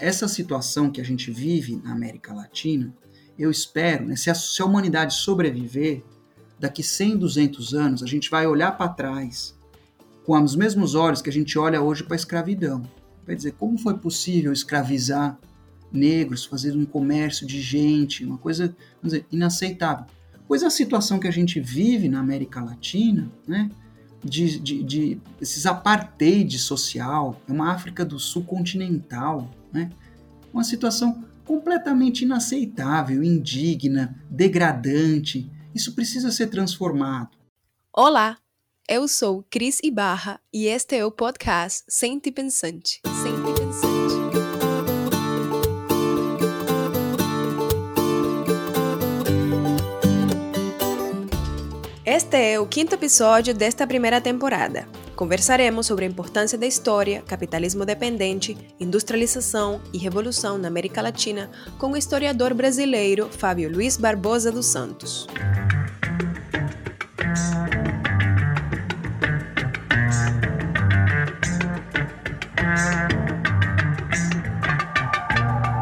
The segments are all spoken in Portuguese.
essa situação que a gente vive na América Latina, eu espero, né, se, a, se a humanidade sobreviver, daqui 100, 200 anos, a gente vai olhar para trás com os mesmos olhos que a gente olha hoje para a escravidão. Vai dizer, como foi possível escravizar negros, fazer um comércio de gente, uma coisa dizer, inaceitável. Pois a situação que a gente vive na América Latina, né, de, de, de esses apartheid social, é uma África do Sul continental, né, uma situação completamente inaceitável, indigna, degradante. Isso precisa ser transformado. Olá, eu sou Cris Ibarra e este é o podcast Sente Pensante. Sente Pensante. Este é o quinto episódio desta primeira temporada. Conversaremos sobre a importância da história, capitalismo dependente, industrialização e revolução na América Latina com o historiador brasileiro Fábio Luiz Barbosa dos Santos.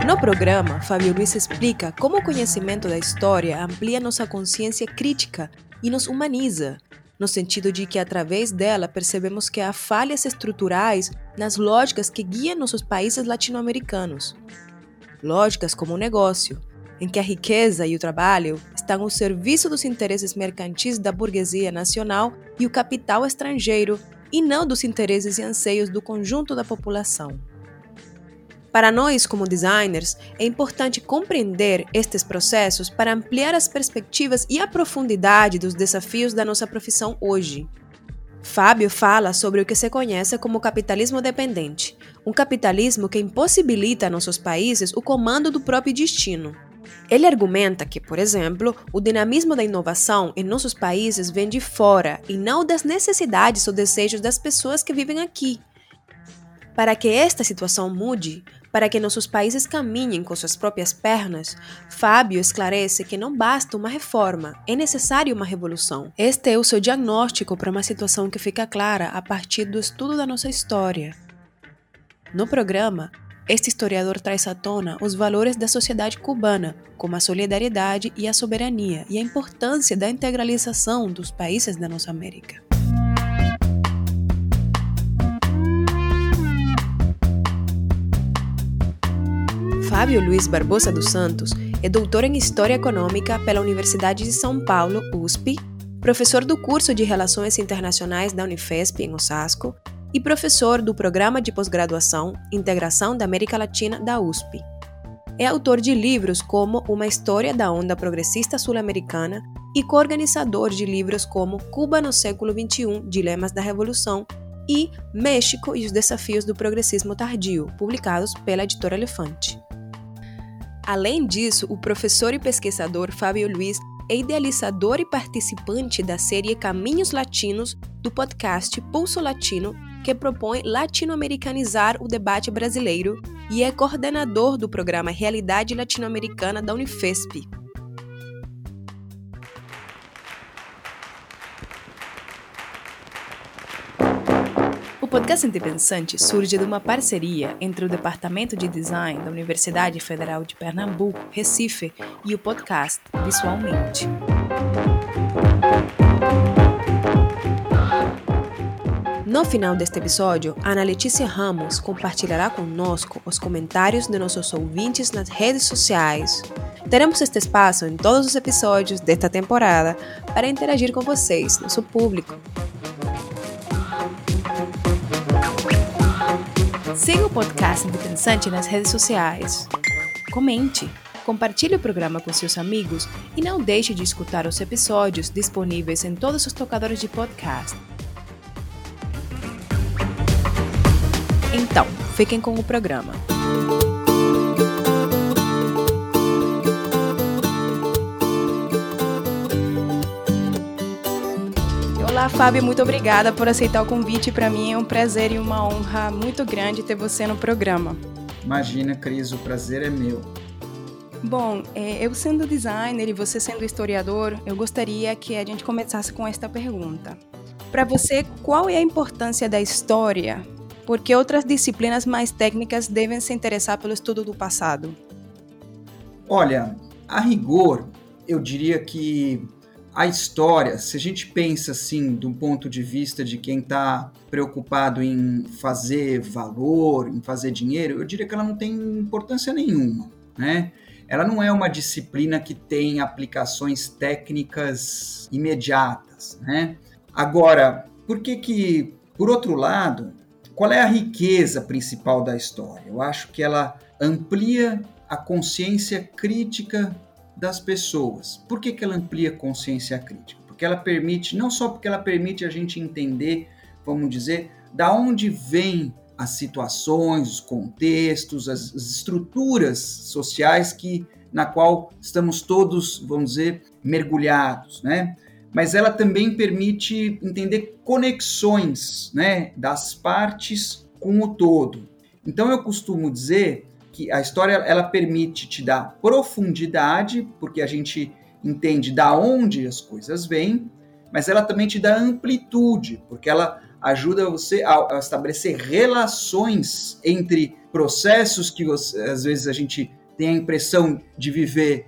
No programa, Fábio Luiz explica como o conhecimento da história amplia nossa consciência crítica e nos humaniza, no sentido de que através dela percebemos que há falhas estruturais nas lógicas que guiam nossos países latino-americanos. Lógicas como o negócio, em que a riqueza e o trabalho estão ao serviço dos interesses mercantis da burguesia nacional e o capital estrangeiro, e não dos interesses e anseios do conjunto da população. Para nós, como designers, é importante compreender estes processos para ampliar as perspectivas e a profundidade dos desafios da nossa profissão hoje. Fábio fala sobre o que se conhece como capitalismo dependente, um capitalismo que impossibilita a nossos países o comando do próprio destino. Ele argumenta que, por exemplo, o dinamismo da inovação em nossos países vem de fora e não das necessidades ou desejos das pessoas que vivem aqui. Para que esta situação mude, para que nossos países caminhem com suas próprias pernas, Fábio esclarece que não basta uma reforma, é necessária uma revolução. Este é o seu diagnóstico para uma situação que fica clara a partir do estudo da nossa história. No programa, este historiador traz à tona os valores da sociedade cubana, como a solidariedade e a soberania, e a importância da integralização dos países da nossa América. Fábio Luiz Barbosa dos Santos é doutor em História Econômica pela Universidade de São Paulo, USP, professor do curso de Relações Internacionais da Unifesp, em Osasco, e professor do Programa de Pós-Graduação Integração da América Latina da USP. É autor de livros como Uma História da Onda Progressista Sul-Americana e coorganizador de livros como Cuba no Século XXI Dilemas da Revolução e México e os Desafios do Progressismo Tardio, publicados pela editora Elefante. Além disso, o professor e pesquisador Fábio Luiz é idealizador e participante da série Caminhos Latinos do podcast Pulso Latino, que propõe latino-americanizar o debate brasileiro, e é coordenador do programa Realidade Latino-Americana da Unifesp. Podcast Independente surge de uma parceria entre o Departamento de Design da Universidade Federal de Pernambuco, Recife, e o podcast Visualmente. No final deste episódio, Ana Letícia Ramos compartilhará conosco os comentários de nossos ouvintes nas redes sociais. Teremos este espaço em todos os episódios desta temporada para interagir com vocês, nosso público. Siga o podcast Independente nas redes sociais. Comente, compartilhe o programa com seus amigos e não deixe de escutar os episódios disponíveis em todos os tocadores de podcast. Então, fiquem com o programa. Olá, Fábio, muito obrigada por aceitar o convite. Para mim é um prazer e uma honra muito grande ter você no programa. Imagina, Cris, o prazer é meu. Bom, é, eu sendo designer e você sendo historiador, eu gostaria que a gente começasse com esta pergunta. Para você, qual é a importância da história Por que outras disciplinas mais técnicas devem se interessar pelo estudo do passado? Olha, a rigor, eu diria que a história, se a gente pensa assim, do ponto de vista de quem está preocupado em fazer valor, em fazer dinheiro, eu diria que ela não tem importância nenhuma, né? Ela não é uma disciplina que tem aplicações técnicas imediatas, né? Agora, por que que, por outro lado, qual é a riqueza principal da história? Eu acho que ela amplia a consciência crítica das pessoas. Por que, que ela amplia consciência crítica? Porque ela permite, não só porque ela permite a gente entender, vamos dizer, da onde vêm as situações, os contextos, as, as estruturas sociais que na qual estamos todos, vamos dizer, mergulhados, né? Mas ela também permite entender conexões, né, das partes com o todo. Então eu costumo dizer que a história ela permite te dar profundidade, porque a gente entende da onde as coisas vêm, mas ela também te dá amplitude, porque ela ajuda você a, estabelecer relações entre processos que você, às vezes a gente tem a impressão de viver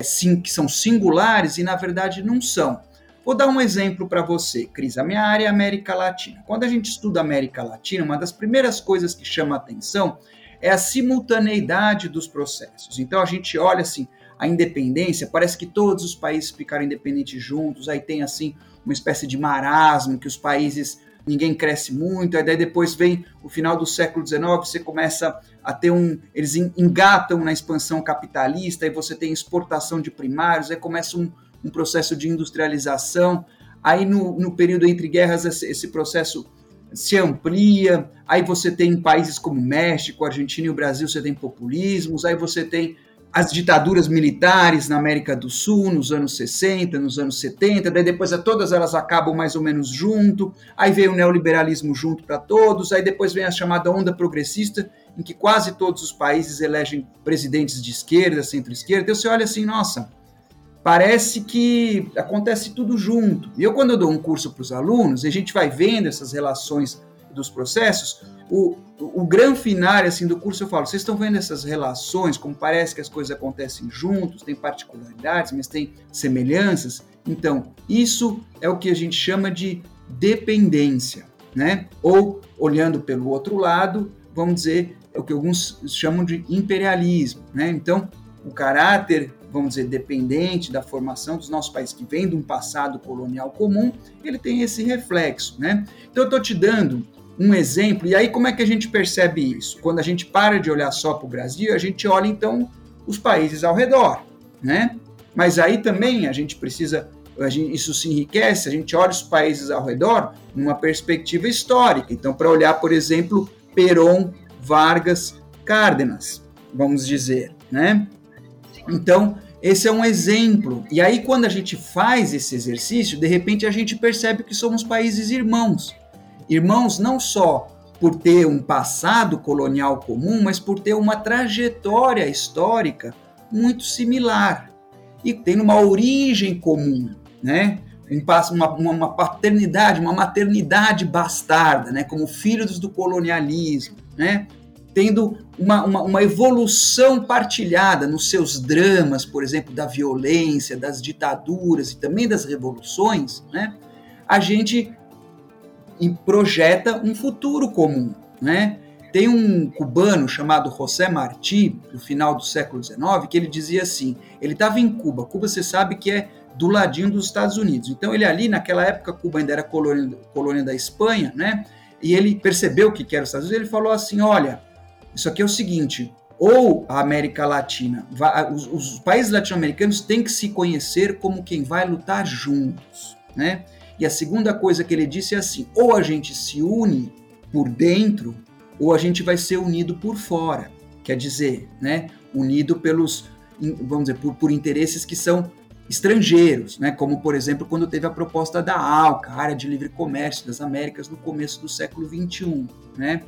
sim, que são singulares e na verdade não são. Vou dar um exemplo para você, Cris. A minha área é América Latina. Quando a gente estuda América Latina, uma das primeiras coisas que chama atenção é a simultaneidade dos processos. Então a gente olha assim, a independência, parece que todos os países ficaram independentes juntos, aí tem assim uma espécie de marasmo que os países ninguém cresce muito, aí depois vem o final do século XIX, você começa a ter um, eles engatam na expansão capitalista, aí você tem exportação de primários, aí começa um, um processo de industrialização, aí no, no período entre guerras esse, esse processo se amplia, aí você tem países como México, Argentina e o Brasil, você tem populismos, aí você tem as ditaduras militares na América do Sul nos anos 60, nos anos 70, daí depois todas elas acabam mais ou menos junto, aí vem o neoliberalismo junto para todos, aí depois vem a chamada onda progressista, em que quase todos os países elegem presidentes de esquerda, centro-esquerda, então você olha assim, nossa, parece que acontece tudo junto. E eu, quando eu dou um curso para os alunos, a gente vai vendo essas relações dos processos, o, o, o grande final assim, do curso eu falo, vocês estão vendo essas relações, como parece que as coisas acontecem juntos, tem particularidades, mas tem semelhanças? Então, isso é o que a gente chama de dependência, né? Ou, olhando pelo outro lado, vamos dizer, é o que alguns chamam de imperialismo, né? Então, o caráter vamos dizer, dependente da formação dos nossos países, que vem de um passado colonial comum, ele tem esse reflexo, né? Então eu estou te dando um exemplo, e aí como é que a gente percebe isso? Quando a gente para de olhar só para o Brasil, a gente olha então os países ao redor, né? Mas aí também a gente precisa, a gente, isso se enriquece, a gente olha os países ao redor numa perspectiva histórica. Então, para olhar, por exemplo, Perón, Vargas, Cárdenas, vamos dizer, né? Então, esse é um exemplo. E aí, quando a gente faz esse exercício, de repente a gente percebe que somos países irmãos. Irmãos não só por ter um passado colonial comum, mas por ter uma trajetória histórica muito similar e tem uma origem comum, né? Uma, uma paternidade, uma maternidade bastarda, né? Como filhos do colonialismo, né? Tendo uma, uma, uma, evolução partilhada nos seus dramas, por exemplo, da violência, das ditaduras e também das revoluções, né, a gente projeta um futuro comum. Né? Tem um cubano chamado José Martí, no final do século XIX, que ele dizia assim: ele estava em Cuba. Cuba, você sabe que é do ladinho dos Estados Unidos. Então, ele ali, naquela época, Cuba ainda era colônia, colônia da Espanha, né? E ele percebeu o que era os Estados Unidos. Ele falou assim: olha, isso aqui é o seguinte: ou a América Latina, os, os países latino-americanos têm que se conhecer como quem vai lutar juntos, né? E a segunda coisa que ele disse é assim: ou a gente se une por dentro, ou a gente vai ser unido por fora. Quer dizer, né? Unido pelos, vamos dizer, por, por interesses que são estrangeiros, né? como por exemplo quando teve a proposta da ALCA, Área de Livre Comércio das Américas, no começo do século XXI. Né?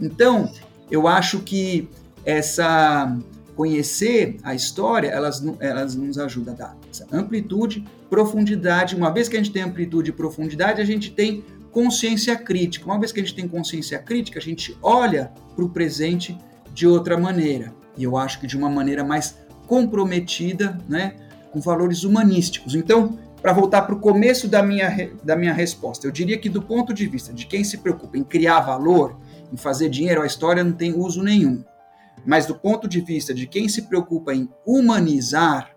Então, eu acho que essa conhecer a história, elas, elas nos ajuda a dar essa amplitude, profundidade. Uma vez que a gente tem amplitude e profundidade, a gente tem consciência crítica. Uma vez que a gente tem consciência crítica, a gente olha para o presente de outra maneira. E eu acho que de uma maneira mais comprometida, né, com valores humanísticos. Então, para voltar para o começo da minha, da minha resposta, eu diria que do ponto de vista de quem se preocupa em criar valor, em fazer dinheiro, a história não tem uso nenhum. Mas do ponto de vista de quem se preocupa em humanizar,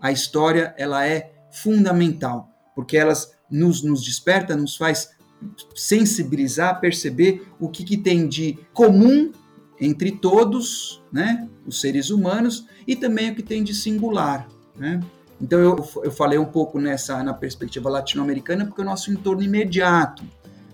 a história ela é fundamental, porque elas nos, nos desperta, nos faz sensibilizar, perceber o que, que tem de comum entre todos, né, os seres humanos, e também o que tem de singular, né? Então eu, eu falei um pouco nessa na perspectiva latino-americana porque é o nosso entorno imediato,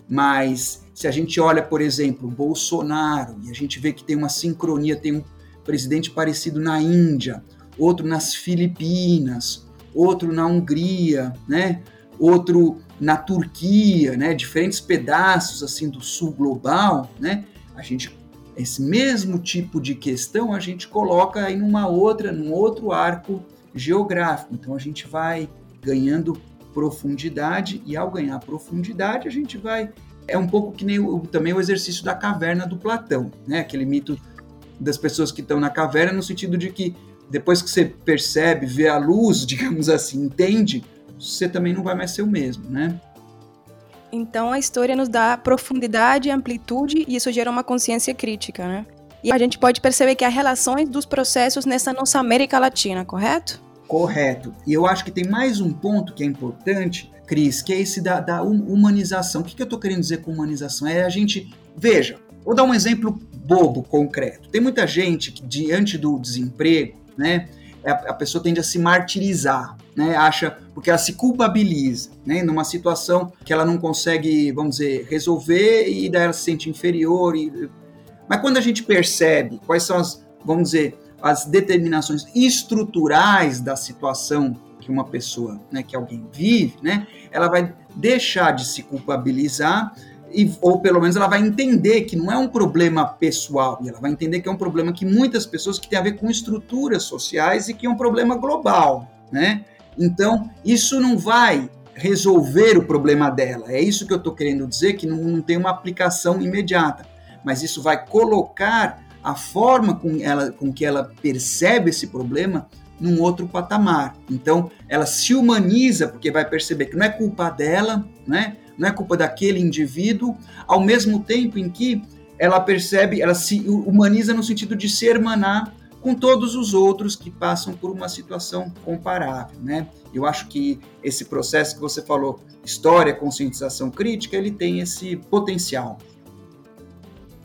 mas se a gente olha, por exemplo, Bolsonaro e a gente vê que tem uma sincronia, tem um presidente parecido na Índia, outro nas Filipinas, outro na Hungria, né? Outro na Turquia, né? Diferentes pedaços assim do sul global, né? A gente esse mesmo tipo de questão a gente coloca aí numa outra, num outro arco geográfico. Então a gente vai ganhando profundidade e ao ganhar profundidade a gente vai é um pouco que nem o, também o exercício da caverna do Platão, né? Aquele mito das pessoas que estão na caverna no sentido de que depois que você percebe, vê a luz, digamos assim, entende, você também não vai mais ser o mesmo, né? Então a história nos dá profundidade, amplitude e isso gera uma consciência crítica, né? E a gente pode perceber que há relações dos processos nessa nossa América Latina, correto? Correto. E eu acho que tem mais um ponto que é importante, Cris, que é esse da, da humanização. O que, que eu estou querendo dizer com humanização? É a gente. Veja, vou dar um exemplo bobo, concreto. Tem muita gente que, diante do desemprego, né, a, pessoa tende a se martirizar, né? Acha porque ela se culpabiliza, né? Numa situação que ela não consegue, vamos dizer, resolver e daí ela se sente inferior. E... Mas quando a gente percebe quais são as, vamos dizer, as determinações estruturais da situação que uma pessoa, né, que alguém vive, né? Ela vai deixar de se culpabilizar e, ou pelo menos ela vai entender que não é um problema pessoal, e ela vai entender que é um problema que muitas pessoas que tem a ver com estruturas sociais e que é um problema global, né? Então, isso não vai resolver o problema dela. É isso que eu estou querendo dizer, que não, não, tem uma aplicação imediata, mas isso vai colocar a forma com, ela, com que ela percebe esse problema num outro patamar. Então, ela se humaniza porque vai perceber que não é culpa dela, né? não é culpa daquele indivíduo, ao mesmo tempo em que ela percebe, ela se humaniza no sentido de se hermanar com todos os outros que passam por uma situação comparável, né? Eu acho que esse processo que você falou, história, conscientização crítica, ele tem esse potencial.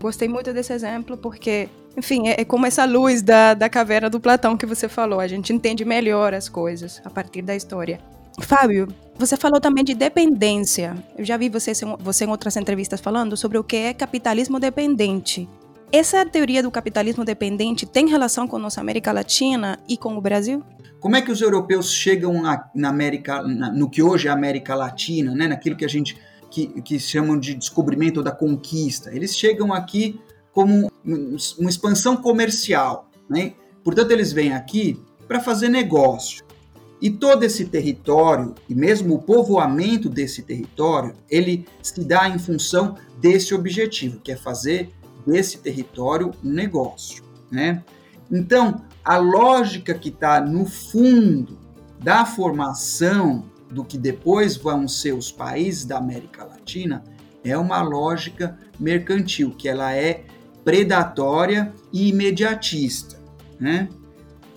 Gostei muito desse exemplo porque, enfim, é, é como essa luz da, da caverna do Platão que você falou. A gente entende melhor as coisas a partir da história. Fábio, você falou também de dependência. Eu já vi você, você em outras entrevistas falando sobre o que é capitalismo dependente. Essa teoria do capitalismo dependente tem relação com nossa América Latina e com o Brasil? Como é que os europeus chegam na, na América, na, no que hoje é a América Latina, né, naquilo que a gente que, que chamam de descobrimento da conquista? Eles chegam aqui como uma expansão comercial, né? Portanto, eles vêm aqui para fazer negócio. E todo esse território, e mesmo o povoamento desse território, ele se dá em função desse objetivo, que é fazer desse território um negócio. Né? Então, a lógica que está no fundo da formação do que depois vão ser os países da América Latina é uma lógica mercantil, que ela é predatória e imediatista. Né?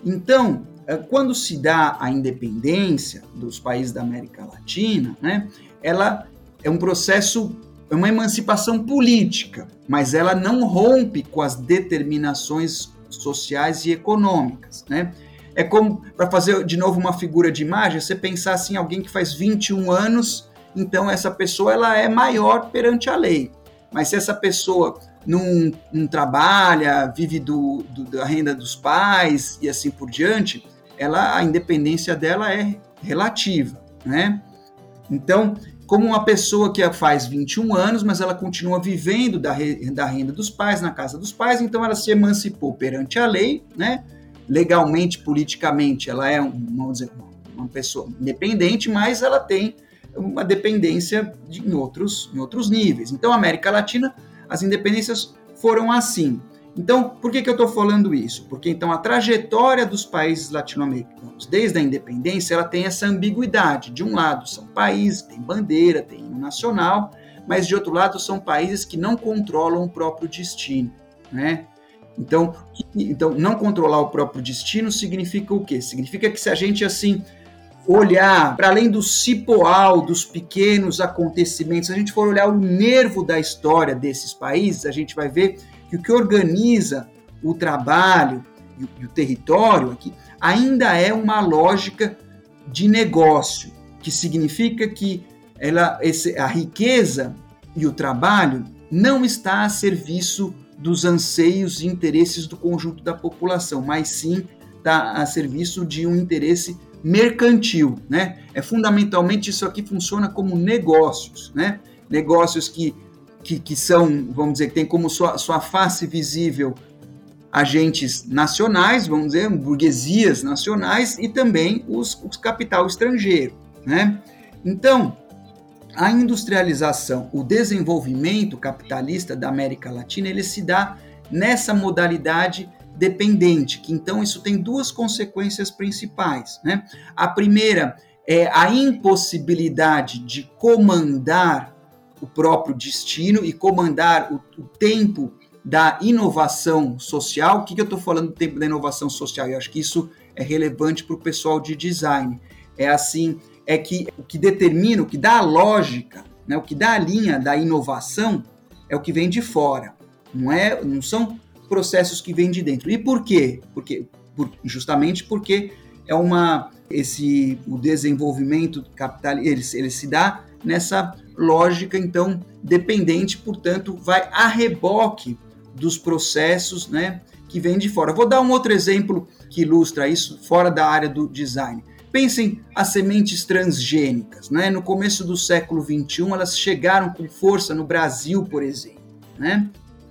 Então, é, quando se dá a independência dos países da América Latina, né, ela é um processo, é uma emancipação política, mas ela não rompe com as determinações sociais e econômicas, né? É como, para fazer de novo uma figura de imagem, você pensar assim, alguém que faz 21 anos, então essa pessoa ela é maior perante a lei. Mas se essa pessoa não, não trabalha, vive do, do, da renda dos pais e assim por diante, ela a independência dela é relativa, né? Então, como uma pessoa que faz 21 anos, mas ela continua vivendo da, da renda dos pais, na casa dos pais, então ela se emancipou perante a lei, né? Legalmente, politicamente, ela é, dizer, uma pessoa independente, mas ela tem uma dependência de, em, outros, em outros níveis. Então, América Latina, as independências foram assim. Então, por que, que eu estou falando isso? Porque então a trajetória dos países latino-americanos, desde a independência, ela tem essa ambiguidade. De um lado são países, tem bandeira, tem nacional, mas de outro lado são países que não controlam o próprio destino, né? Então, então não controlar o próprio destino significa o quê? Significa que se a gente assim olhar para além do cipoal dos pequenos acontecimentos, se a gente for olhar o nervo da história desses países, a gente vai ver que o que organiza o trabalho e o, e o território aqui ainda é uma lógica de negócio, que significa que ela, esse, a riqueza e o trabalho não está a serviço dos anseios e interesses do conjunto da população, mas sim está a serviço de um interesse mercantil, né? É fundamentalmente isso aqui funciona como negócios, né? Negócios que que, que são, vamos dizer, que tem como sua, sua face visível agentes nacionais, vamos dizer, burguesias nacionais e também os, os capital estrangeiro, né? Então, a industrialização, o desenvolvimento capitalista da América Latina, ele se dá nessa modalidade dependente, que então isso tem duas consequências principais, né? A primeira é a impossibilidade de comandar o próprio destino e comandar o, o tempo da inovação social. O que, que eu estou falando do tempo da inovação social? Eu acho que isso é relevante para o pessoal de design. É assim, é que o que determina, o que dá a lógica, né, o que dá a linha da inovação é o que vem de fora. Não é, não são processos que vêm de dentro. E por quê? Porque por, justamente porque é uma esse o desenvolvimento capital ele, ele se dá nessa lógica, então, dependente, portanto, vai a reboque dos processos né, que vêm de fora. Vou dar um outro exemplo que ilustra isso fora da área do design. Pensem as sementes transgênicas. Né? No começo do século XXI, elas chegaram com força no Brasil, por exemplo. Né?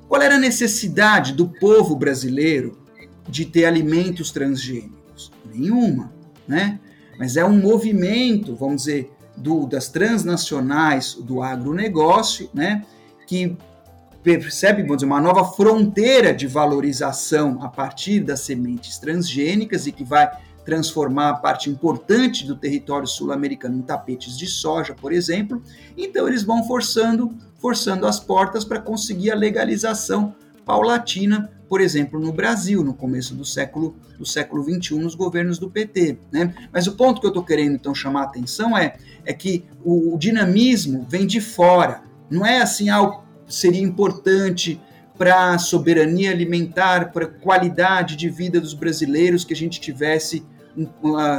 Qual era a necessidade do povo brasileiro de ter alimentos transgênicos? Nenhuma. Né? Mas é um movimento, vamos dizer, do, das transnacionais do agronegócio, né, que percebe vamos dizer, uma nova fronteira de valorização a partir das sementes transgênicas e que vai transformar a parte importante do território sul-americano em tapetes de soja, por exemplo. Então eles vão forçando, forçando as portas para conseguir a legalização paulatina por exemplo, no Brasil, no começo do século, do século XXI, nos governos do PT. Né? Mas o ponto que eu estou querendo, então, chamar a atenção é, é que o, o dinamismo vem de fora. Não é assim, algo seria importante para a soberania alimentar, para a qualidade de vida dos brasileiros que a gente tivesse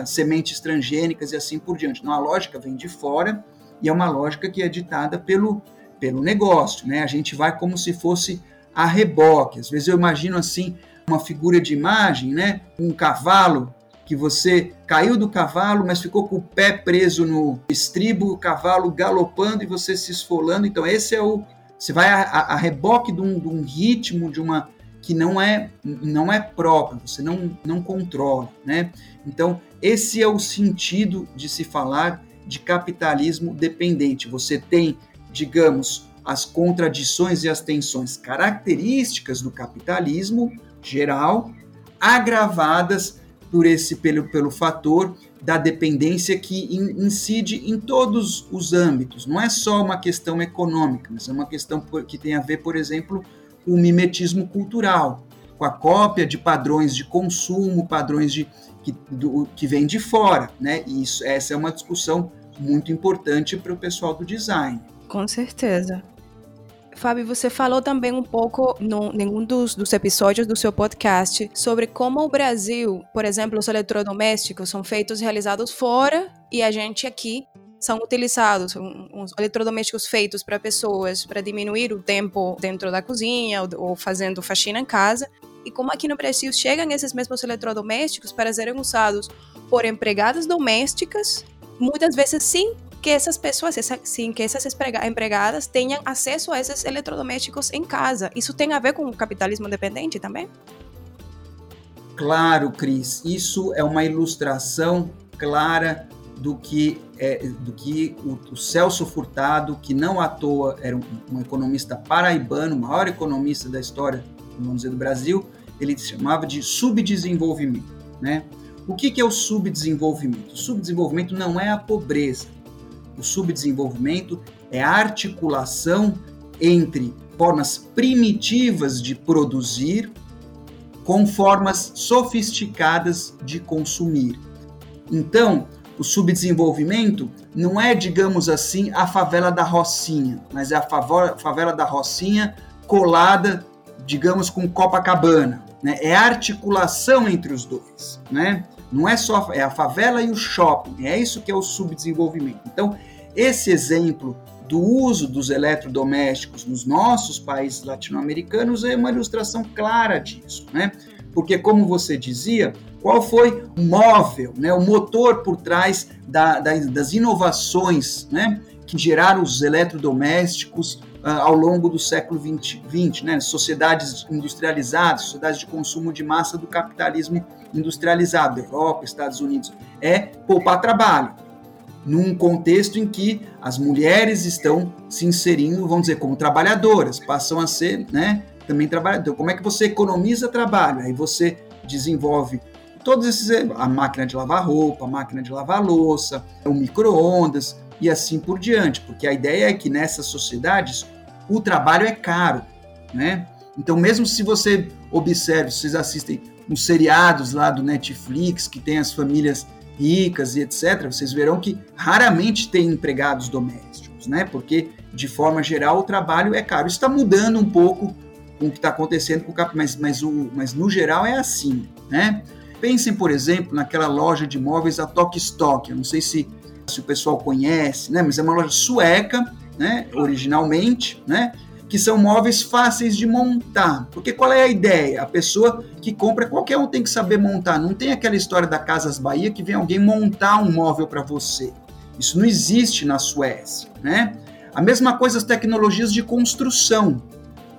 sementes transgênicas e assim por diante. Não, a lógica vem de fora e é uma lógica que é ditada pelo, pelo negócio. Né? A gente vai como se fosse a reboque. Às vezes eu imagino assim uma figura de imagem, né? Um cavalo que você caiu do cavalo, mas ficou com o pé preso no estribo, o cavalo galopando e você se esfolando. Então esse é o você vai a, a, a reboque de um, de um, ritmo de uma que não é não é próprio, você não não controla, né? Então esse é o sentido de se falar de capitalismo dependente. Você tem, digamos, as contradições e as tensões características do capitalismo geral, agravadas por esse pelo, pelo fator da dependência que incide em todos os âmbitos. Não é só uma questão econômica, mas é uma questão que tem a ver, por exemplo, com o mimetismo cultural, com a cópia de padrões de consumo, padrões de, que, do, que vêm de fora. Né? E isso, essa é uma discussão muito importante para o pessoal do design. Com certeza. Fábio, você falou também um pouco em um dos, dos episódios do seu podcast sobre como o Brasil, por exemplo, os eletrodomésticos são feitos realizados fora e a gente aqui são utilizados uns eletrodomésticos feitos para pessoas para diminuir o tempo dentro da cozinha ou, ou fazendo faxina em casa e como aqui no Brasil chegam esses mesmos eletrodomésticos para serem usados por empregadas domésticas, muitas vezes sim que essas pessoas, essa, sim, que essas empregadas tenham acesso a esses eletrodomésticos em casa. Isso tem a ver com o capitalismo dependente também? Claro, Cris. Isso é uma ilustração clara do que, é, do que o, o, Celso Furtado, que não à toa era um, um, economista paraibano, o maior economista da história, vamos dizer, do Brasil, ele chamava de subdesenvolvimento. Né? O que, que é o subdesenvolvimento? O subdesenvolvimento não é a pobreza. O subdesenvolvimento é a articulação entre formas primitivas de produzir com formas sofisticadas de consumir. Então, o subdesenvolvimento não é, digamos assim, a favela da Rocinha, mas é a favela da Rocinha colada, digamos, com Copacabana. Né? É a articulação entre os dois. Né? Não é só é a favela e o shopping, é isso que é o subdesenvolvimento. Então, esse exemplo do uso dos eletrodomésticos nos nossos países latino-americanos é uma ilustração clara disso, né? Porque, como você dizia, qual foi o móvel, né, o motor por trás da, da, das inovações né, que geraram os eletrodomésticos uh, ao longo do século XX, né, sociedades industrializadas, sociedades de consumo de massa do capitalismo industrializado, Europa, Estados Unidos, é poupar trabalho num contexto em que as mulheres estão se inserindo, vamos dizer, como trabalhadoras, passam a ser, né, também trabalhadoras. Então, como é que você economiza trabalho? Aí você desenvolve todos esses, a máquina de lavar roupa, a máquina de lavar louça, o micro-ondas e assim por diante, porque a ideia é que nessas sociedades o trabalho é caro, né? Então, mesmo se você observe, vocês assistem uns seriados lá do Netflix que tem as famílias ricas e etc., vocês verão que raramente tem empregados domésticos, né? Porque, de forma geral, o trabalho é caro. Isso está mudando um pouco com o que está acontecendo com o cap, mas, mas, o, mas no geral é assim, né? Pensem, por exemplo, naquela loja de móveis a Tok Stock. Eu não sei se, se o pessoal conhece, né? Mas é uma loja sueca, né? Originalmente, né? que são móveis fáceis de montar. Porque qual é a ideia? A pessoa que compra, qualquer um tem que saber montar. Não tem aquela história da Casas Bahia que vem alguém montar um móvel para você. Isso não existe na Suécia, né? A mesma coisa as tecnologias de construção,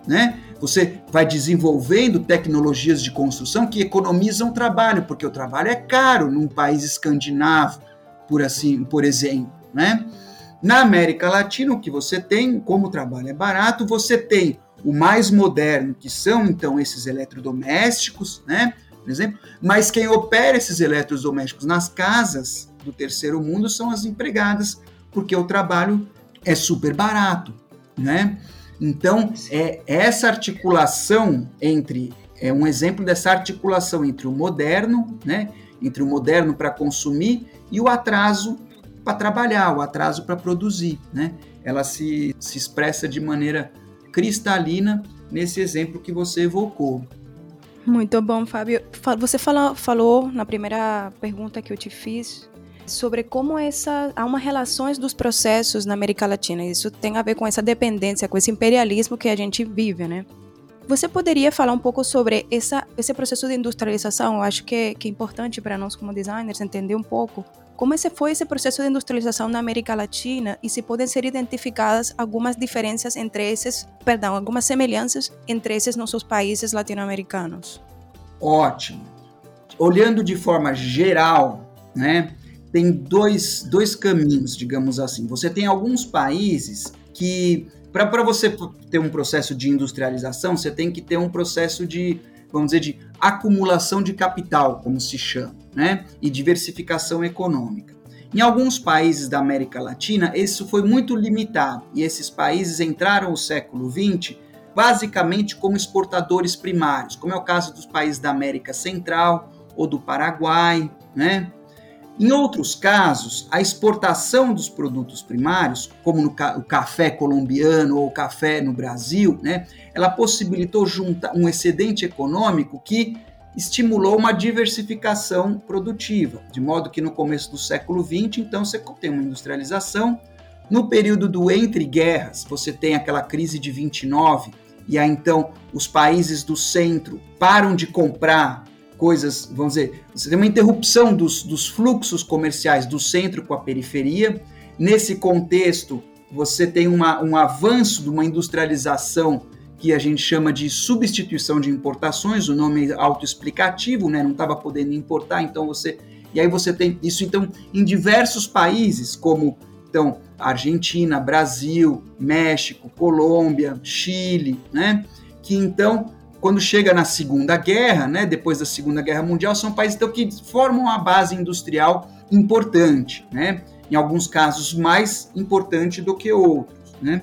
né? Você vai desenvolvendo tecnologias de construção que economizam trabalho, porque o trabalho é caro num país escandinavo, por assim, por exemplo, né? Na América Latina, o que você tem, como o trabalho é barato, você tem o mais moderno, que são então esses eletrodomésticos, né? Por exemplo, mas quem opera esses eletrodomésticos nas casas do terceiro mundo são as empregadas, porque o trabalho é super barato, né? Então, é essa articulação entre é um exemplo dessa articulação entre o moderno, né, entre o moderno para consumir e o atraso para trabalhar, o atraso para produzir. Né? Ela se, se expressa de maneira cristalina nesse exemplo que você evocou. Muito bom, Fábio. Você fala, falou na primeira pergunta que eu te fiz sobre como essa há uma relações dos processos na América Latina. Isso tem a ver com essa dependência, com esse imperialismo que a gente vive, né? Você poderia falar um pouco sobre essa, esse processo de industrialização? Eu acho que, que é importante para nós como designers entender um pouco como esse foi esse processo de industrialização na América Latina e se podem ser identificadas algumas diferenças entre esses, perdão, algumas semelhanças entre esses nossos países latino-americanos? Ótimo. Olhando de forma geral, né, tem dois, dois caminhos, digamos assim. Você tem alguns países que para você ter um processo de industrialização, você tem que ter um processo de, vamos dizer, de acumulação de capital, como se chama, né? E diversificação econômica. Em alguns países da América Latina, isso foi muito limitado, e esses países entraram no século XX basicamente como exportadores primários, como é o caso dos países da América Central ou do Paraguai, né? Em outros casos, a exportação dos produtos primários, como no ca o café colombiano ou o café no Brasil, né, ela possibilitou juntar um excedente econômico que estimulou uma diversificação produtiva, de modo que no começo do século XX, então você tem uma industrialização. No período do entre guerras, você tem aquela crise de 29 e aí então os países do centro param de comprar coisas, vamos dizer, você tem uma interrupção dos, dos fluxos comerciais do centro com a periferia. Nesse contexto, você tem uma, um avanço de uma industrialização que a gente chama de substituição de importações, o nome é autoexplicativo, né? não estava podendo importar, então você E aí você tem isso então em diversos países, como então Argentina, Brasil, México, Colômbia, Chile, né? Que então quando chega na Segunda Guerra, né, depois da Segunda Guerra Mundial, são países então, que formam uma base industrial importante, né? Em alguns casos mais importante do que outros, né?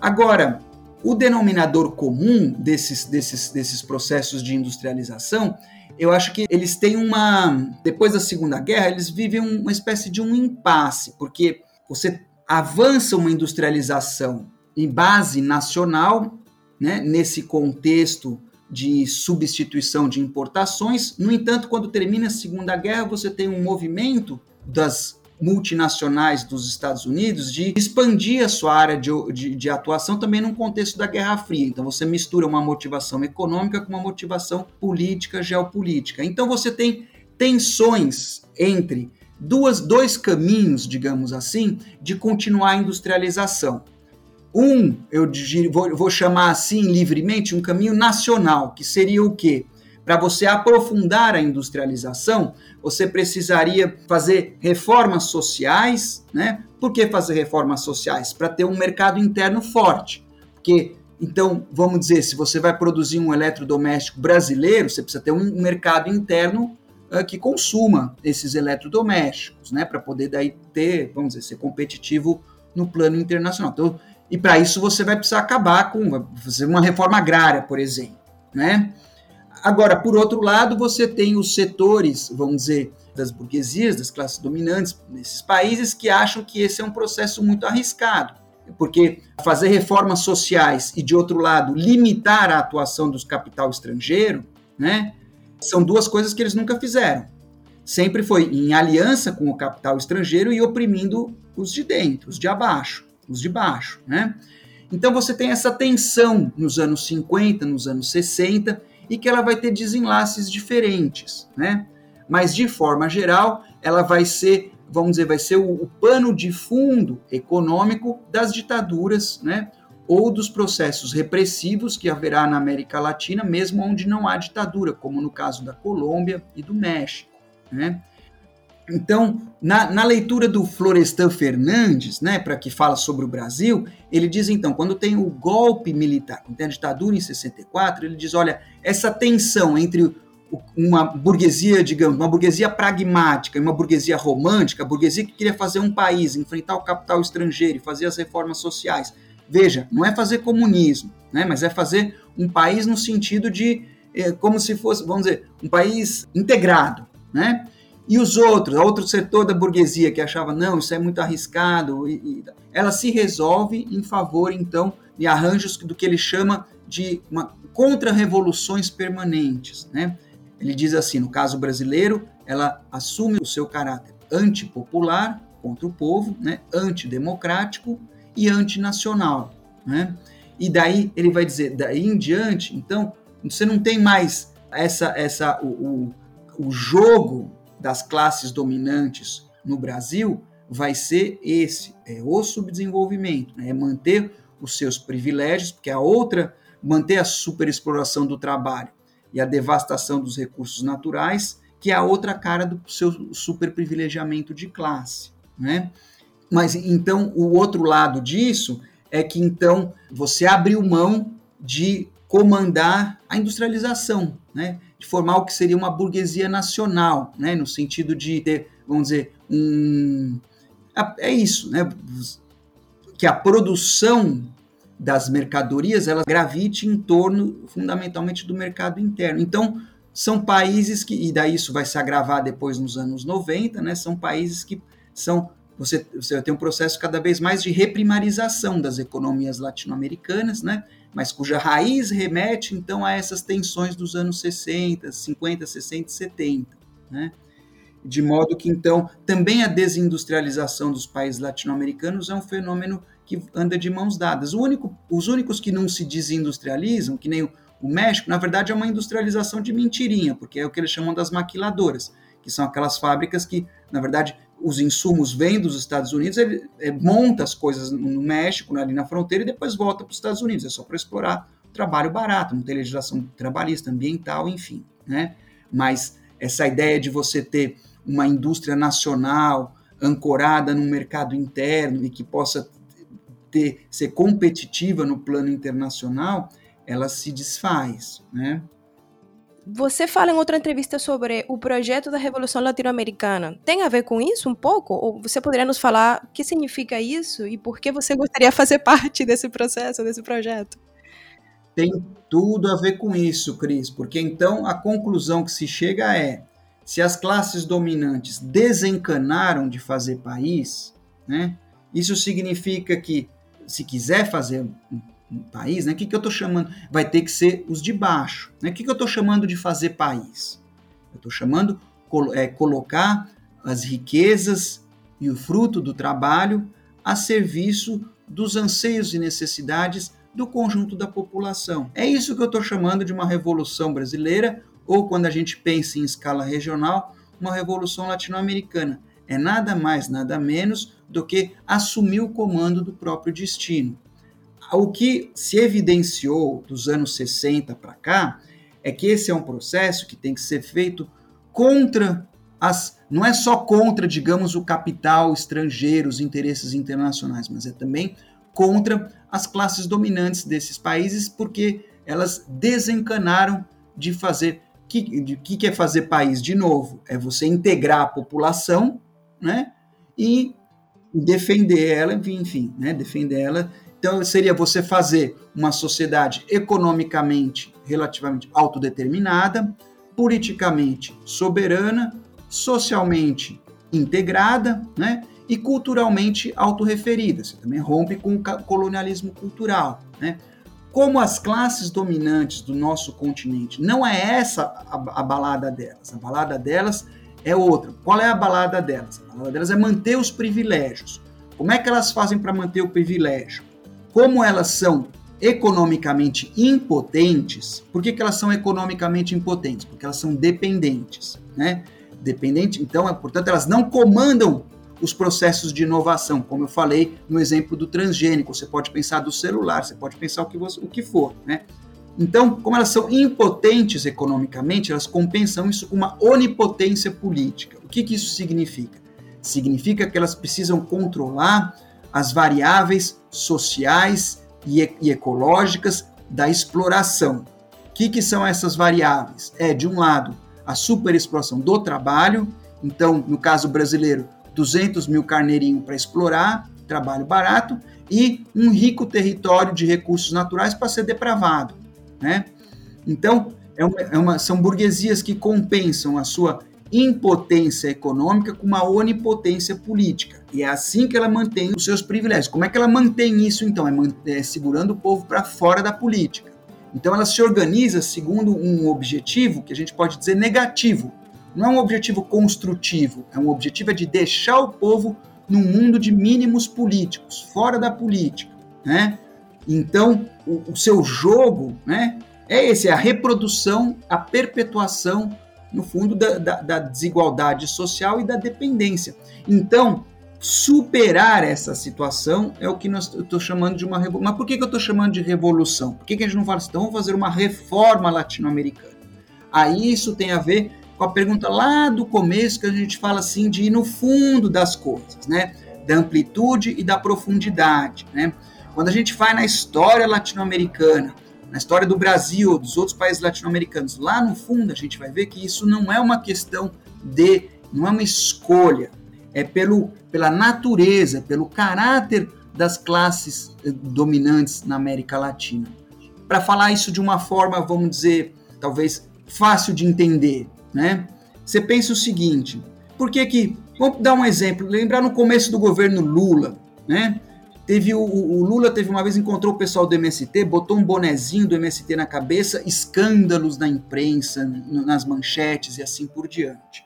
Agora, o denominador comum desses, desses, desses processos de industrialização, eu acho que eles têm uma. Depois da Segunda Guerra, eles vivem uma espécie de um impasse, porque você avança uma industrialização em base nacional, né, nesse contexto de substituição de importações. No entanto, quando termina a Segunda Guerra, você tem um movimento das multinacionais dos Estados Unidos de expandir a sua área de, de, de, atuação também num contexto da Guerra Fria. Então você mistura uma motivação econômica com uma motivação política, geopolítica. Então você tem tensões entre duas, dois caminhos, digamos assim, de continuar a industrialização. Um, eu vou, chamar assim livremente, um caminho nacional, que seria o quê? Para você aprofundar a industrialização, você precisaria fazer reformas sociais, né? Por que fazer reformas sociais? Para ter um mercado interno forte. Porque, então, vamos dizer, se você vai produzir um eletrodoméstico brasileiro, você precisa ter um mercado interno uh, que consuma esses eletrodomésticos, né? Para poder daí ter, vamos dizer, ser competitivo no plano internacional. Então, e para isso você vai precisar acabar com fazer uma reforma agrária, por exemplo, né? Agora, por outro lado, você tem os setores, vamos dizer, das burguesias, das classes dominantes nesses países que acham que esse é um processo muito arriscado, porque fazer reformas sociais e, de outro lado, limitar a atuação dos capital estrangeiro, né, são duas coisas que eles nunca fizeram. Sempre foi em aliança com o capital estrangeiro e oprimindo os de dentro, os de abaixo, os de baixo, né? Então você tem essa tensão nos anos 50, nos anos 60, e que ela vai ter desenlaces diferentes, né? Mas de forma geral, ela vai ser, vamos dizer, vai ser o, o pano de fundo econômico das ditaduras, né? Ou dos processos repressivos que haverá na América Latina, mesmo onde não há ditadura, como no caso da Colômbia e do México, né? Então, na, na, leitura do Florestan Fernandes, né, para que fala sobre o Brasil, ele diz então, quando tem o golpe militar, quando tem a ditadura em 64, ele diz, olha, essa tensão entre uma burguesia, digamos, uma burguesia pragmática e uma burguesia romântica, a burguesia que queria fazer um país, enfrentar o capital estrangeiro e fazer as reformas sociais. Veja, não é fazer comunismo, né, mas é fazer um país no sentido de, é, como se fosse, vamos dizer, um país integrado, né? E os outros, outro setor da burguesia que achava, não, isso é muito arriscado, e, e, ela se resolve em favor, então, de arranjos do que ele chama de contra-revoluções permanentes. Né? Ele diz assim, no caso brasileiro, ela assume o seu caráter antipopular contra o povo, né? antidemocrático e antinacional. Né? E daí ele vai dizer, daí em diante, então, você não tem mais essa, essa o, o, o jogo das classes dominantes no Brasil vai ser esse, é o subdesenvolvimento, né? é manter os seus privilégios, porque a outra, manter a superexploração do trabalho e a devastação dos recursos naturais, que é a outra cara do seu superprivilegiamento de classe, né? Mas então o outro lado disso é que então você abriu mão de comandar a industrialização, né? De formar o que seria uma burguesia nacional, né? no sentido de ter, vamos dizer, um. É isso, né? que a produção das mercadorias ela gravite em torno fundamentalmente do mercado interno. Então, são países que, e daí isso vai se agravar depois nos anos 90, né? são países que são você, você tem um processo cada vez mais de reprimarização das economias latino-americanas, né? Mas cuja raiz remete então a essas tensões dos anos 60, 50, 60 e 70. Né? De modo que então também a desindustrialização dos países latino-americanos é um fenômeno que anda de mãos dadas. Único, os únicos que não se desindustrializam, que nem o, o México, na verdade é uma industrialização de mentirinha, porque é o que eles chamam das maquiladoras, que são aquelas fábricas que, na verdade, os insumos vêm dos Estados Unidos, ele é, monta as coisas no México, ali na fronteira, e depois volta para os Estados Unidos. É só para explorar trabalho barato, não tem legislação trabalhista, ambiental, enfim. Né? Mas essa ideia de você ter uma indústria nacional ancorada no mercado interno e que possa ter, ser competitiva no plano internacional, ela se desfaz, né? Você fala em outra entrevista sobre o projeto da Revolução Latino-Americana. Tem a ver com isso um pouco? Ou você poderia nos falar o que significa isso e por que você gostaria de fazer parte desse processo, desse projeto? Tem tudo a ver com isso, Cris, porque então a conclusão que se chega é: se as classes dominantes desencanaram de fazer país, né, isso significa que, se quiser fazer um país, né? O que, que eu estou chamando? Vai ter que ser os de baixo. Né? O que, que eu estou chamando de fazer país? Eu estou chamando é, colocar as riquezas e o fruto do trabalho a serviço dos anseios e necessidades do conjunto da população. É isso que eu estou chamando de uma revolução brasileira, ou quando a gente pensa em escala regional, uma revolução latino-americana. É nada mais, nada menos do que assumir o comando do próprio destino o que se evidenciou dos anos 60 para cá é que esse é um processo que tem que ser feito contra as. Não é só contra, digamos, o capital estrangeiro, os interesses internacionais, mas é também contra as classes dominantes desses países, porque elas desencanaram de fazer. O que, de, que, é fazer país? De novo, é você integrar a população né, e defender ela, enfim, né, defender ela então, seria você fazer uma sociedade economicamente relativamente autodeterminada, politicamente soberana, socialmente integrada, né? E culturalmente autorreferida. Você também rompe com o colonialismo cultural, né? Como as classes dominantes do nosso continente não é essa a, a balada delas, a balada delas é outra. Qual é a balada delas? A balada delas é manter os privilégios. Como é que elas fazem para manter o privilégio? Como elas são economicamente impotentes, por que, que elas são economicamente impotentes? Porque elas são dependentes, né? Dependente, então, é, portanto, elas não comandam os processos de inovação, como eu falei no exemplo do transgênico. Você pode pensar do celular, você pode pensar o que, você, o que for, né? Então, como elas são impotentes economicamente, elas compensam isso com uma onipotência política. O que, que isso significa? Significa que elas precisam controlar as variáveis sociais e, e ecológicas da exploração. O que, que são essas variáveis? É, de um lado, a superexploração do trabalho, então, no caso brasileiro, 200 mil carneirinhos para explorar, trabalho barato, e um rico território de recursos naturais para ser depravado. Né? Então, é uma, é uma, são burguesias que compensam a sua impotência econômica com uma onipotência política. E é assim que ela mantém os seus privilégios. Como é que ela mantém isso, então? É, é segurando o povo para fora da política. Então ela se organiza segundo um objetivo que a gente pode dizer negativo. Não é um objetivo construtivo, é um objetivo de deixar o povo num mundo de mínimos políticos, fora da política. Né? Então, o, o seu jogo né, é esse, é a reprodução, a perpetuação no fundo, da, da, da desigualdade social e da dependência. Então, superar essa situação é o que nós, estou chamando de uma revolução. Mas por que, que eu estou chamando de revolução? Por que, que a gente não fala assim, então vamos fazer uma reforma latino-americana? Aí isso tem a ver com a pergunta lá do começo, que a gente fala assim de ir no fundo das coisas, né? Da amplitude e da profundidade, né? Quando a gente vai na história latino-americana, na história do Brasil, dos outros países latino-americanos, lá no fundo a gente vai ver que isso não é uma questão de, não é uma escolha, é pelo, pela natureza, pelo caráter das classes eh, dominantes na América Latina. Para falar isso de uma forma, vamos dizer, talvez fácil de entender, né? Você pensa o seguinte: por que que, vamos dar um exemplo, lembrar no começo do governo Lula, né? Teve o, o, Lula teve uma vez encontrou o pessoal do MST, botou um bonezinho do MST na cabeça, escândalos na imprensa, nas manchetes e assim por diante.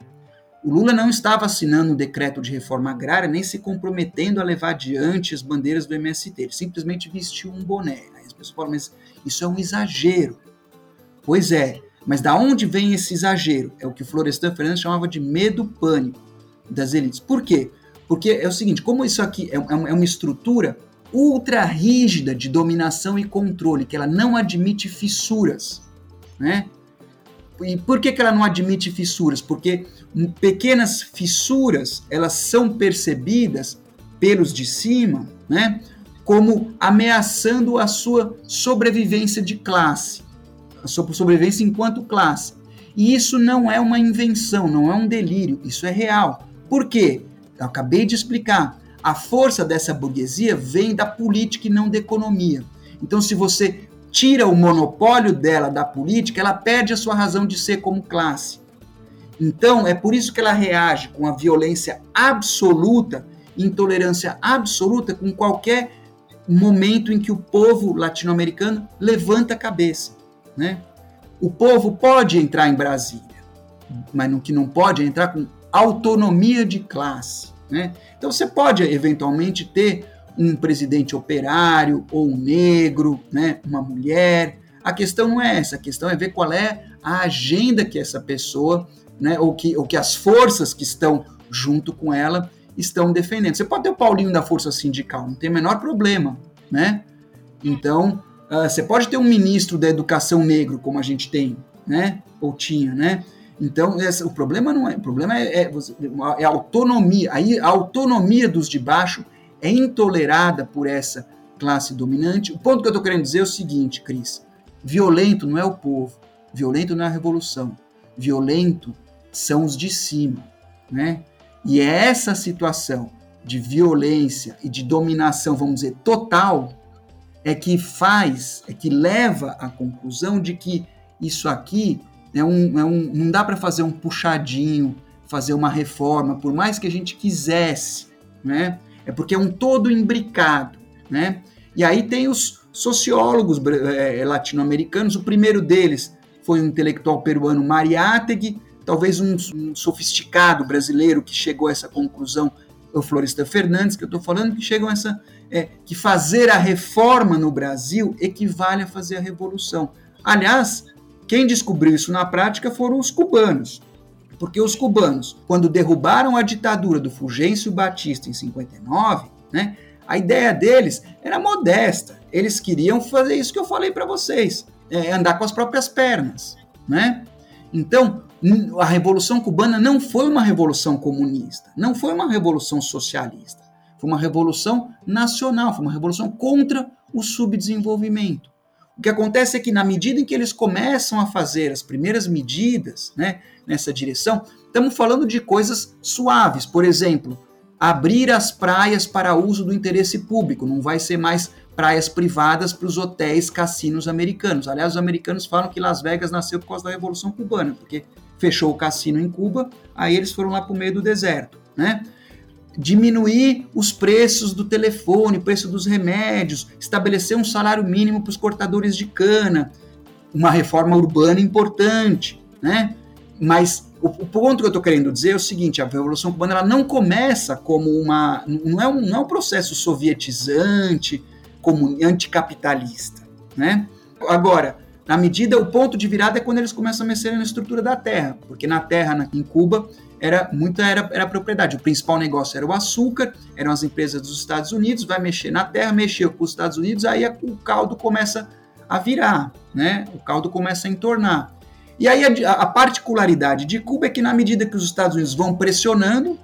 O Lula não estava assinando um decreto de reforma agrária nem se comprometendo a levar adiante as bandeiras do MST. Ele simplesmente vestiu um boné. Aí as pessoas falam, mas isso é um exagero. Pois é, mas da onde vem esse exagero? É o que o Florestan Fernandes chamava de medo pânico das elites. Por quê? Porque é o seguinte, como isso aqui é, é, é uma estrutura ultra rígida de dominação e controle, que ela não admite fissuras, né? e por que, que ela não admite fissuras? Porque pequenas fissuras elas são percebidas pelos de cima, né, como ameaçando a sua sobrevivência de classe, a sua sobrevivência enquanto classe. E isso não é uma invenção, não é um delírio, isso é real. Por quê? Eu acabei de explicar. A força dessa burguesia vem da política e não da economia. Então, se você tira o monopólio dela da política, ela perde a sua razão de ser como classe. Então, é por isso que ela reage com a violência absoluta, intolerância absoluta com qualquer momento em que o povo latino-americano levanta a cabeça, né? O povo pode entrar em Brasília, mas no que não pode é entrar com autonomia de classe, né? Então você pode eventualmente ter um presidente operário ou um negro, né, uma mulher. A questão não é essa, a questão é ver qual é a agenda que essa pessoa, né, ou que, ou que as forças que estão junto com ela estão defendendo. Você pode ter o Paulinho da Força Sindical, não tem o menor problema, né? Então, uh, você pode ter um ministro da Educação negro, como a gente tem, né? Ou tinha, né? Então, essa, o problema não é. O problema é, é, é a autonomia. Aí, a autonomia dos de baixo é intolerada por essa classe dominante. O ponto que eu estou querendo dizer é o seguinte, Cris: violento não é o povo, violento não é a revolução, violento são os de cima, né? E é essa situação de violência e de dominação, vamos dizer, total, é que faz, é que leva à conclusão de que isso aqui é um, é um não dá para fazer um puxadinho, fazer uma reforma, por mais que a gente quisesse, né? é porque é um todo imbricado, né? E aí tem os sociólogos é, latino-americanos, o primeiro deles foi um intelectual peruano, Mariátegui, talvez um, um, sofisticado brasileiro que chegou a essa conclusão, o Floresta Fernandes, que eu estou falando, que chegam a essa, é, que fazer a reforma no Brasil equivale a fazer a revolução. Aliás, quem descobriu isso na prática foram os cubanos. Porque os cubanos, quando derrubaram a ditadura do Fulgêncio Batista em 59, né, a ideia deles era modesta. Eles queriam fazer isso que eu falei para vocês, é, andar com as próprias pernas, né? Então, a Revolução Cubana não foi uma revolução comunista, não foi uma revolução socialista, foi uma revolução nacional, foi uma revolução contra o subdesenvolvimento. O que acontece é que, na medida em que eles começam a fazer as primeiras medidas né, nessa direção, estamos falando de coisas suaves. Por exemplo, abrir as praias para uso do interesse público, não vai ser mais praias privadas para os hotéis, cassinos americanos. Aliás, os americanos falam que Las Vegas nasceu por causa da Revolução Cubana, porque fechou o cassino em Cuba, aí eles foram lá para o meio do deserto. Né? Diminuir os preços do telefone, preço dos remédios, estabelecer um salário mínimo para os cortadores de cana, uma reforma urbana importante, né? Mas o, o ponto que eu estou querendo dizer é o seguinte: a Revolução Cubana ela não começa como uma. Não é um, não é um processo sovietizante, como anticapitalista, né? Agora, na medida, o ponto de virada é quando eles começam a mexer na estrutura da terra, porque na terra, em Cuba, era muita era, era propriedade. O principal negócio era o açúcar, eram as empresas dos Estados Unidos, vai mexer na terra, mexeu com os Estados Unidos, aí o caldo começa a virar, né? O caldo começa a entornar. E aí a, a particularidade de Cuba é que na medida que os Estados Unidos vão pressionando,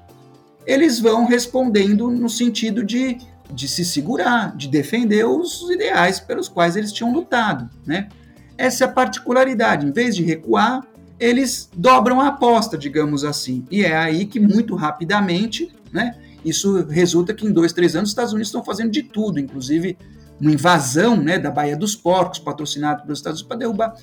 eles vão respondendo no sentido de, de se segurar, de defender os ideais pelos quais eles tinham lutado, né? Essa é a particularidade. Em vez de recuar, eles dobram a aposta, digamos assim. E é aí que, muito rapidamente, né, isso resulta que em dois, três anos os Estados Unidos estão fazendo de tudo, inclusive uma invasão né, da Baía dos Porcos, patrocinada pelos Estados Unidos, para derrubar.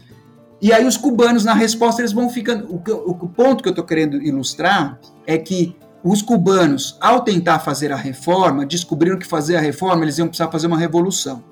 E aí os cubanos, na resposta, eles vão ficando. O, o, o ponto que eu estou querendo ilustrar é que os cubanos, ao tentar fazer a reforma, descobriram que fazer a reforma eles iam precisar fazer uma revolução.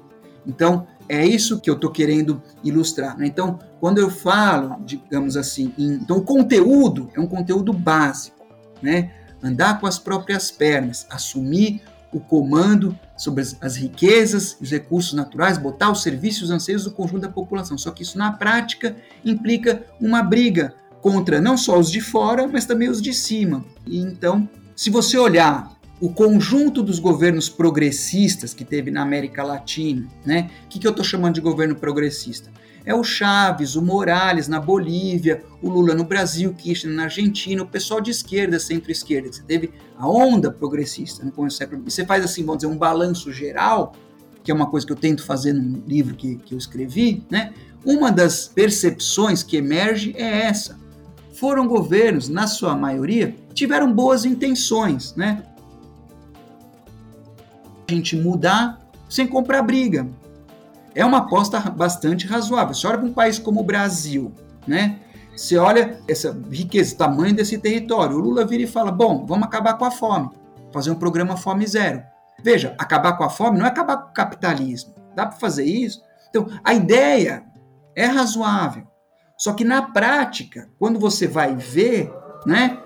Então, é isso que eu estou querendo ilustrar. Né? Então, quando eu falo, digamos assim, em, então o conteúdo é um conteúdo básico, né? Andar com as próprias pernas, assumir o comando sobre as, as riquezas, os recursos naturais, botar os serviços os anseios do conjunto da população. Só que isso na prática implica uma briga contra não só os de fora, mas também os de cima. E então, se você olhar o conjunto dos governos progressistas que teve na América Latina, né? O que, que eu estou chamando de governo progressista? é o Chaves, o Morales na Bolívia, o Lula no Brasil, Kirchner na Argentina, o pessoal de esquerda, centro-esquerda. Você teve a onda progressista no começo do século. Você faz assim, vamos dizer, um balanço geral, que é uma coisa que eu tento fazer num livro que, que eu escrevi, né? Uma das percepções que emerge é essa. Foram governos, na sua maioria, tiveram boas intenções, né? Gente mudar sem comprar briga. É uma aposta bastante razoável. Você olha para um país como o Brasil, né? Você olha essa riqueza, tamanho desse território. O Lula vira e fala: bom, vamos acabar com a fome, fazer um programa Fome Zero. Veja, acabar com a fome não é acabar com o capitalismo. Dá para fazer isso? Então, a ideia é razoável. Só que na prática, quando você vai ver, né?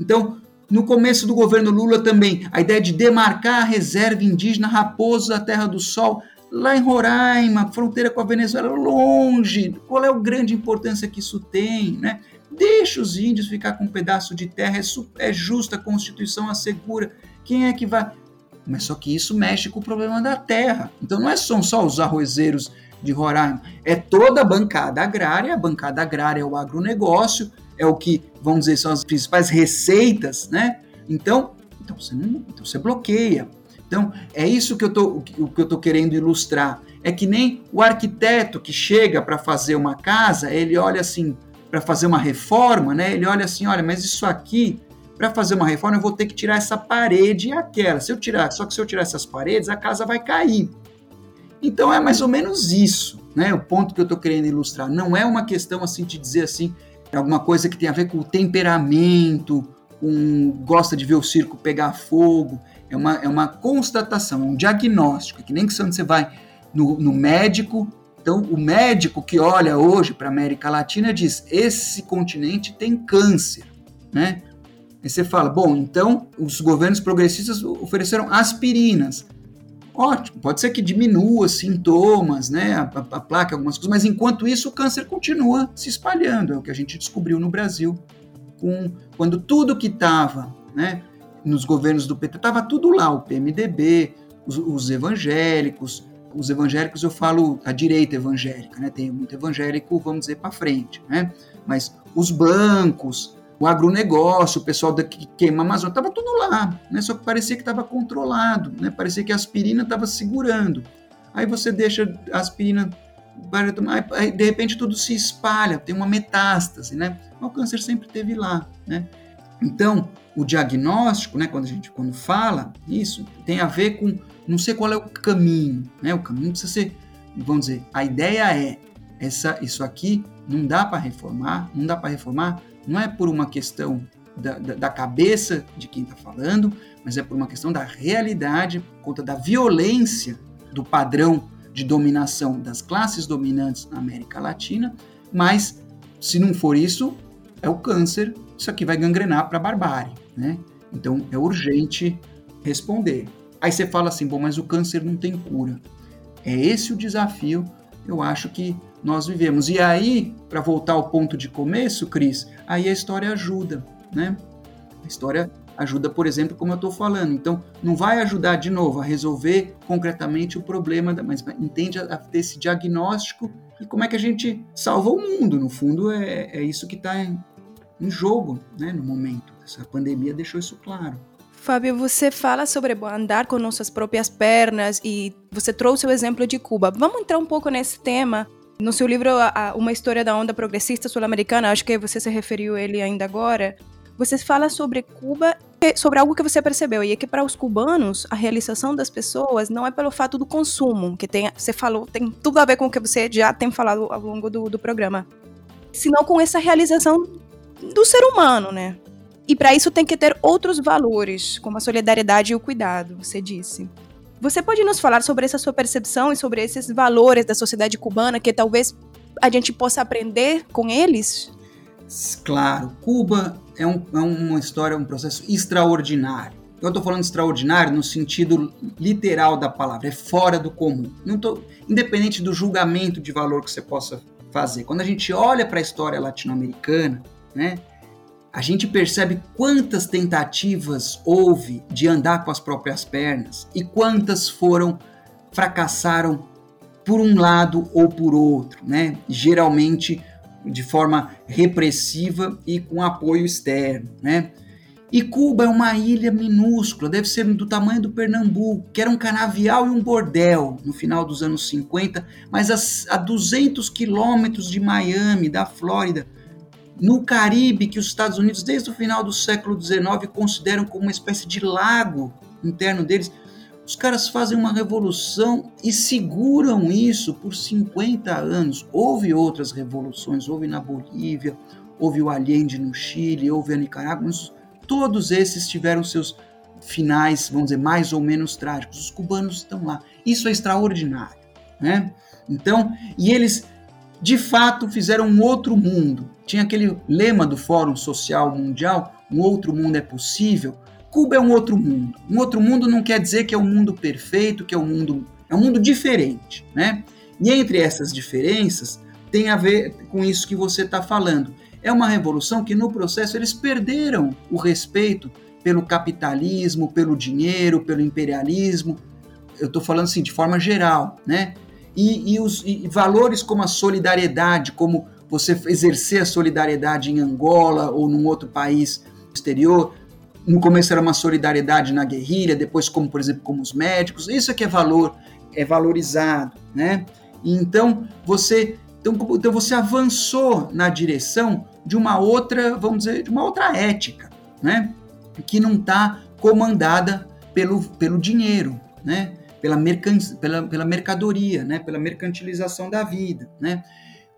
Então, no começo do governo Lula também, a ideia de demarcar a reserva indígena Raposo da Terra do Sol, lá em Roraima, fronteira com a Venezuela, longe. Qual é a grande importância que isso tem, né? Deixa os índios ficar com um pedaço de terra, é, é justa, a Constituição assegura. Quem é que vai. Mas só que isso mexe com o problema da terra. Então não é só os arrozeiros de Roraima, é toda a bancada agrária. A bancada agrária é o agronegócio, é o que, vamos dizer, são as principais receitas, né? Então, então você, não, então você bloqueia. Então, é isso que eu tô, o que eu estou querendo ilustrar. É que nem o arquiteto que chega para fazer uma casa, ele olha assim, para fazer uma reforma, né? Ele olha assim, olha, mas isso aqui, para fazer uma reforma, eu vou ter que tirar essa parede e aquela. Se eu tirar, só que se eu tirar essas paredes, a casa vai cair. Então é mais ou menos isso, né? O ponto que eu estou querendo ilustrar. Não é uma questão assim de dizer assim, alguma coisa que tem a ver com o temperamento, com gosta de ver o circo pegar fogo. É uma, é uma constatação, é um diagnóstico, é que nem que você vai no, no médico. Então, o médico que olha hoje para a América Latina diz: esse continente tem câncer, né? Aí você fala, bom, então os governos progressistas ofereceram aspirinas. Ótimo, pode ser que diminua sintomas, né, a, a, a placa, algumas coisas, mas enquanto isso o câncer continua se espalhando, é o que a gente descobriu no Brasil, com, quando tudo que estava né, nos governos do PT, estava tudo lá, o PMDB, os, os, evangélicos, os evangélicos eu falo a direita evangélica, né, tem muito evangélico, vamos dizer, para frente, né, mas os brancos, o agronegócio, o pessoal que queima a Amazônia, estava tudo lá, né? só que parecia que estava controlado, né? parecia que a aspirina estava segurando. Aí você deixa a aspirina, aí de repente tudo se espalha, tem uma metástase, né? O câncer sempre teve lá, né? Então, o diagnóstico, né, quando a gente quando fala isso, tem a ver com não sei qual é o caminho, né? O caminho precisa ser, vamos dizer, a ideia é essa isso aqui não dá para reformar, não dá para reformar não é por uma questão da, da, da cabeça de quem está falando, mas é por uma questão da realidade, por conta da violência do padrão de dominação das classes dominantes na América Latina. Mas, se não for isso, é o câncer, isso aqui vai gangrenar para a barbárie. Né? Então, é urgente responder. Aí você fala assim, bom, mas o câncer não tem cura. É esse o desafio, eu acho que nós vivemos. E aí, para voltar ao ponto de começo, Cris, aí a história ajuda, né? A história ajuda, por exemplo, como eu estou falando. Então, não vai ajudar de novo a resolver concretamente o problema, mas entende a ter esse diagnóstico e como é que a gente salva o mundo. No fundo, é, é isso que está em, em jogo né, no momento. Essa pandemia deixou isso claro. Fábio, você fala sobre andar com nossas próprias pernas e você trouxe o exemplo de Cuba. Vamos entrar um pouco nesse tema no seu livro, Uma História da Onda Progressista Sul-Americana, acho que você se referiu a ele ainda agora, você fala sobre Cuba, sobre algo que você percebeu, e é que para os cubanos, a realização das pessoas não é pelo fato do consumo, que tem, você falou, tem tudo a ver com o que você já tem falado ao longo do, do programa, senão com essa realização do ser humano, né? E para isso tem que ter outros valores, como a solidariedade e o cuidado, você disse. Você pode nos falar sobre essa sua percepção e sobre esses valores da sociedade cubana que talvez a gente possa aprender com eles? Claro, Cuba é, um, é uma história, um processo extraordinário. Eu estou falando extraordinário no sentido literal da palavra, é fora do comum. Tô, independente do julgamento de valor que você possa fazer. Quando a gente olha para a história latino-americana, né, a gente percebe quantas tentativas houve de andar com as próprias pernas e quantas foram fracassaram por um lado ou por outro, né? Geralmente de forma repressiva e com apoio externo, né? E Cuba é uma ilha minúscula, deve ser do tamanho do Pernambuco, que era um canavial e um bordel no final dos anos 50, mas a, a 200 quilômetros de Miami, da Flórida, no Caribe, que os Estados Unidos, desde o final do século XIX, consideram como uma espécie de lago interno deles. Os caras fazem uma revolução e seguram isso por 50 anos. Houve outras revoluções, houve na Bolívia, houve o Allende no Chile, houve a Nicarágua, todos esses tiveram seus finais, vamos dizer, mais ou menos trágicos. Os cubanos estão lá. Isso é extraordinário, né? Então, e eles de fato fizeram um outro mundo. Tinha aquele lema do Fórum Social Mundial, um outro mundo é possível. Cuba é um outro mundo. Um outro mundo não quer dizer que é um mundo perfeito, que é um mundo é um mundo diferente, né? E entre essas diferenças tem a ver com isso que você está falando. É uma revolução que no processo eles perderam o respeito pelo capitalismo, pelo dinheiro, pelo imperialismo. Eu estou falando assim de forma geral, né? E, e os e valores como a solidariedade, como você exercer a solidariedade em Angola ou num outro país exterior, no começo era uma solidariedade na guerrilha, depois como, por exemplo, como os médicos. Isso é que é valor, é valorizado, né? Então você, então, então você avançou na direção de uma outra, vamos dizer, de uma outra ética, né? Que não está comandada pelo, pelo dinheiro, né? Pela, mercan pela, pela mercadoria, né? Pela mercantilização da vida, né?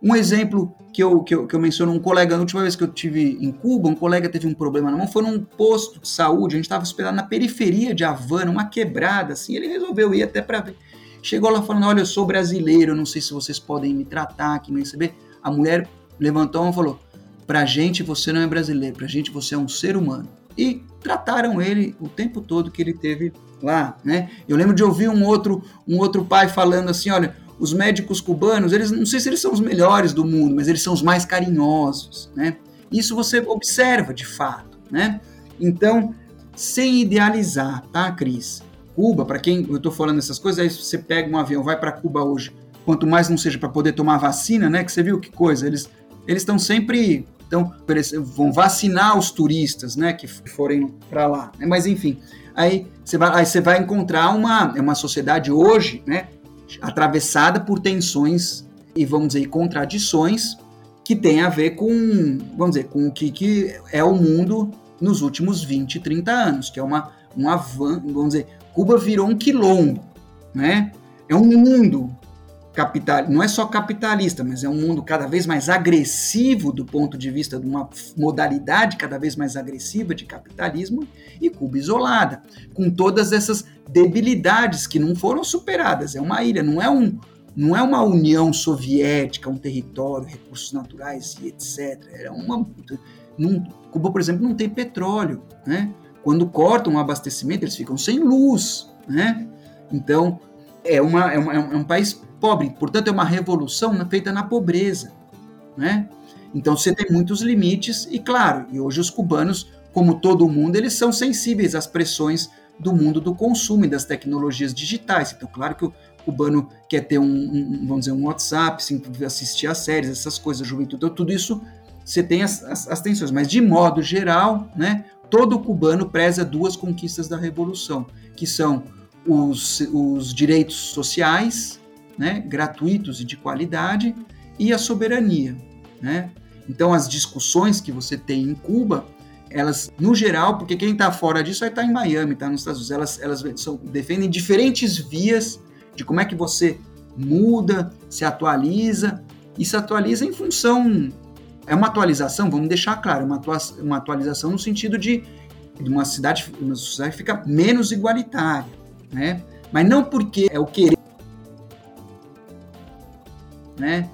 Um exemplo que eu, que eu, que eu menciono, um colega, na última vez que eu tive em Cuba, um colega teve um problema na mão, foi num posto de saúde, a gente estava hospedado na periferia de Havana, uma quebrada, assim, ele resolveu ir até para ver. Chegou lá falando, olha, eu sou brasileiro, não sei se vocês podem me tratar aqui, me receber. A mulher levantou e falou, pra gente você não é brasileiro, pra gente você é um ser humano. E trataram ele o tempo todo que ele teve lá, né? Eu lembro de ouvir um outro, um outro pai falando assim, olha, os médicos cubanos, eles não sei se eles são os melhores do mundo, mas eles são os mais carinhosos, né? Isso você observa de fato, né? Então, sem idealizar, tá, Cris? Cuba, para quem eu estou falando essas coisas, aí você pega um avião, vai para Cuba hoje, quanto mais não seja para poder tomar vacina, né? Que você viu que coisa, eles eles estão sempre então vão vacinar os turistas, né, que forem para lá. Mas enfim, aí você vai, aí você vai encontrar uma é uma sociedade hoje, né, atravessada por tensões e, vamos dizer, contradições que tem a ver com, vamos dizer, com o que, que é o mundo nos últimos 20, 30 anos, que é uma, um avanço, vamos dizer, Cuba virou um quilombo, né? É um mundo capital, não é só capitalista, mas é um mundo cada vez mais agressivo do ponto de vista de uma modalidade cada vez mais agressiva de capitalismo e Cuba isolada, com todas essas debilidades que não foram superadas. É uma ilha, não é um não é uma União Soviética, um território, recursos naturais e etc. É uma Cuba, por exemplo, não tem petróleo, né? Quando cortam o abastecimento, eles ficam sem luz, né? Então, é, uma, é, uma, é um país pobre. Portanto, é uma revolução feita na pobreza. Né? Então você tem muitos limites, e claro, e hoje os cubanos, como todo mundo, eles são sensíveis às pressões do mundo do consumo e das tecnologias digitais. Então, claro que o cubano quer ter um, um vamos dizer, um WhatsApp, assistir a séries, essas coisas, juventude, então, tudo isso você tem as, as, as tensões. Mas, de modo geral, né, todo cubano preza duas conquistas da Revolução, que são os, os direitos sociais né, gratuitos e de qualidade, e a soberania. Né? Então, as discussões que você tem em Cuba, elas, no geral, porque quem está fora disso vai estar tá em Miami, está nos Estados Unidos, elas, elas são, defendem diferentes vias de como é que você muda, se atualiza, e se atualiza em função. É uma atualização, vamos deixar claro, uma, uma atualização no sentido de, de uma cidade, uma sociedade que fica menos igualitária, né? Mas não porque é o querer né,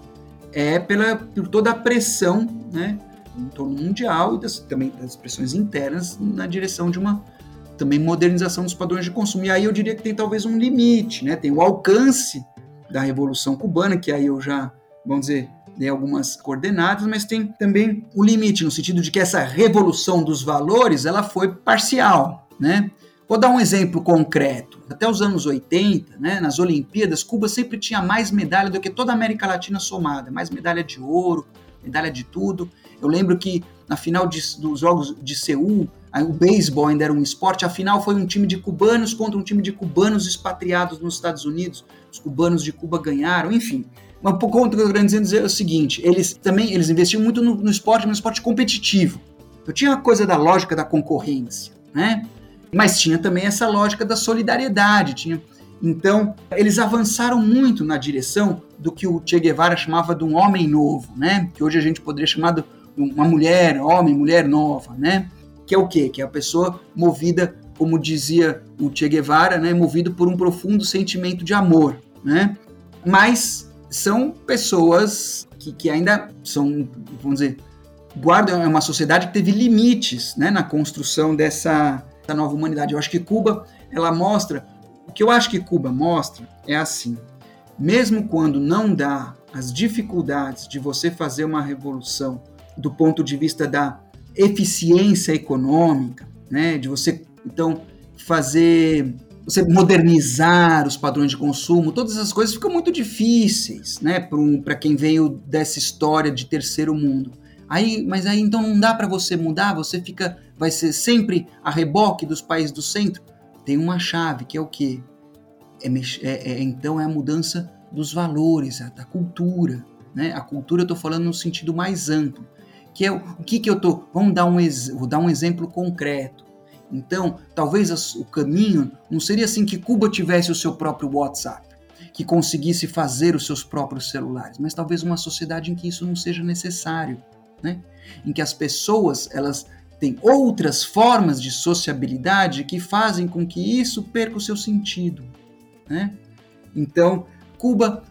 é pela, por toda a pressão né, em torno mundial e das, também das pressões internas na direção de uma também modernização dos padrões de consumo. E aí eu diria que tem talvez um limite, né? tem o alcance da Revolução Cubana, que aí eu já, vamos dizer, dei algumas coordenadas, mas tem também o limite, no sentido de que essa revolução dos valores ela foi parcial. Né? Vou dar um exemplo concreto. Até os anos 80, né, nas Olimpíadas, Cuba sempre tinha mais medalha do que toda a América Latina somada, mais medalha de ouro, medalha de tudo. Eu lembro que na final de, dos Jogos de Seul, o beisebol ainda era um esporte, a final foi um time de cubanos contra um time de cubanos expatriados nos Estados Unidos. Os cubanos de Cuba ganharam, enfim. Mas o ponto que eu quero dizer é o seguinte: eles também eles investiam muito no, no esporte, no esporte competitivo. Eu tinha a coisa da lógica da concorrência, né? Mas tinha também essa lógica da solidariedade, tinha então, eles avançaram muito na direção do que o Che Guevara chamava de um homem novo, né? Que hoje a gente poderia chamar de uma mulher, homem, mulher nova, né? Que é o quê? Que é a pessoa movida, como dizia o Che Guevara, né? Movido por um profundo sentimento de amor, né? Mas são pessoas que, que ainda são, vamos dizer, guardam é uma sociedade que teve limites, né? Na construção dessa, dessa nova humanidade. Eu acho que Cuba, ela mostra o que eu acho que Cuba mostra é assim: mesmo quando não dá as dificuldades de você fazer uma revolução do ponto de vista da eficiência econômica, né, de você então fazer você modernizar os padrões de consumo, todas essas coisas ficam muito difíceis, né, para um, quem veio dessa história de terceiro mundo. Aí, mas aí então não dá para você mudar, você fica vai ser sempre a reboque dos países do centro tem uma chave que é o que? É, é, é, então é a mudança dos valores, da cultura. Né? A cultura eu estou falando no sentido mais amplo. Que é o, o que, que eu estou. Vamos dar um, vou dar um exemplo concreto. Então, talvez as, o caminho não seria assim que Cuba tivesse o seu próprio WhatsApp, que conseguisse fazer os seus próprios celulares, mas talvez uma sociedade em que isso não seja necessário, né? em que as pessoas elas tem outras formas de sociabilidade que fazem com que isso perca o seu sentido. Né? Então, Cuba,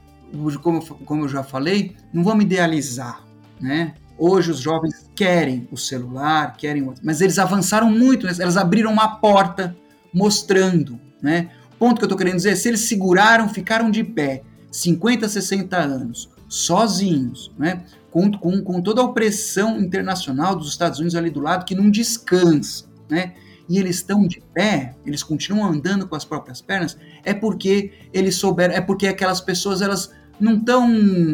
como, como eu já falei, não vamos idealizar. Né? Hoje os jovens querem o celular, querem mas eles avançaram muito, elas abriram uma porta mostrando. Né? O ponto que eu estou querendo dizer é se eles seguraram, ficaram de pé 50, 60 anos, sozinhos, né? com, com, com toda a opressão internacional dos Estados Unidos ali do lado, que não descansa, né? E eles estão de pé, eles continuam andando com as próprias pernas, é porque eles souberam, é porque aquelas pessoas, elas não estão,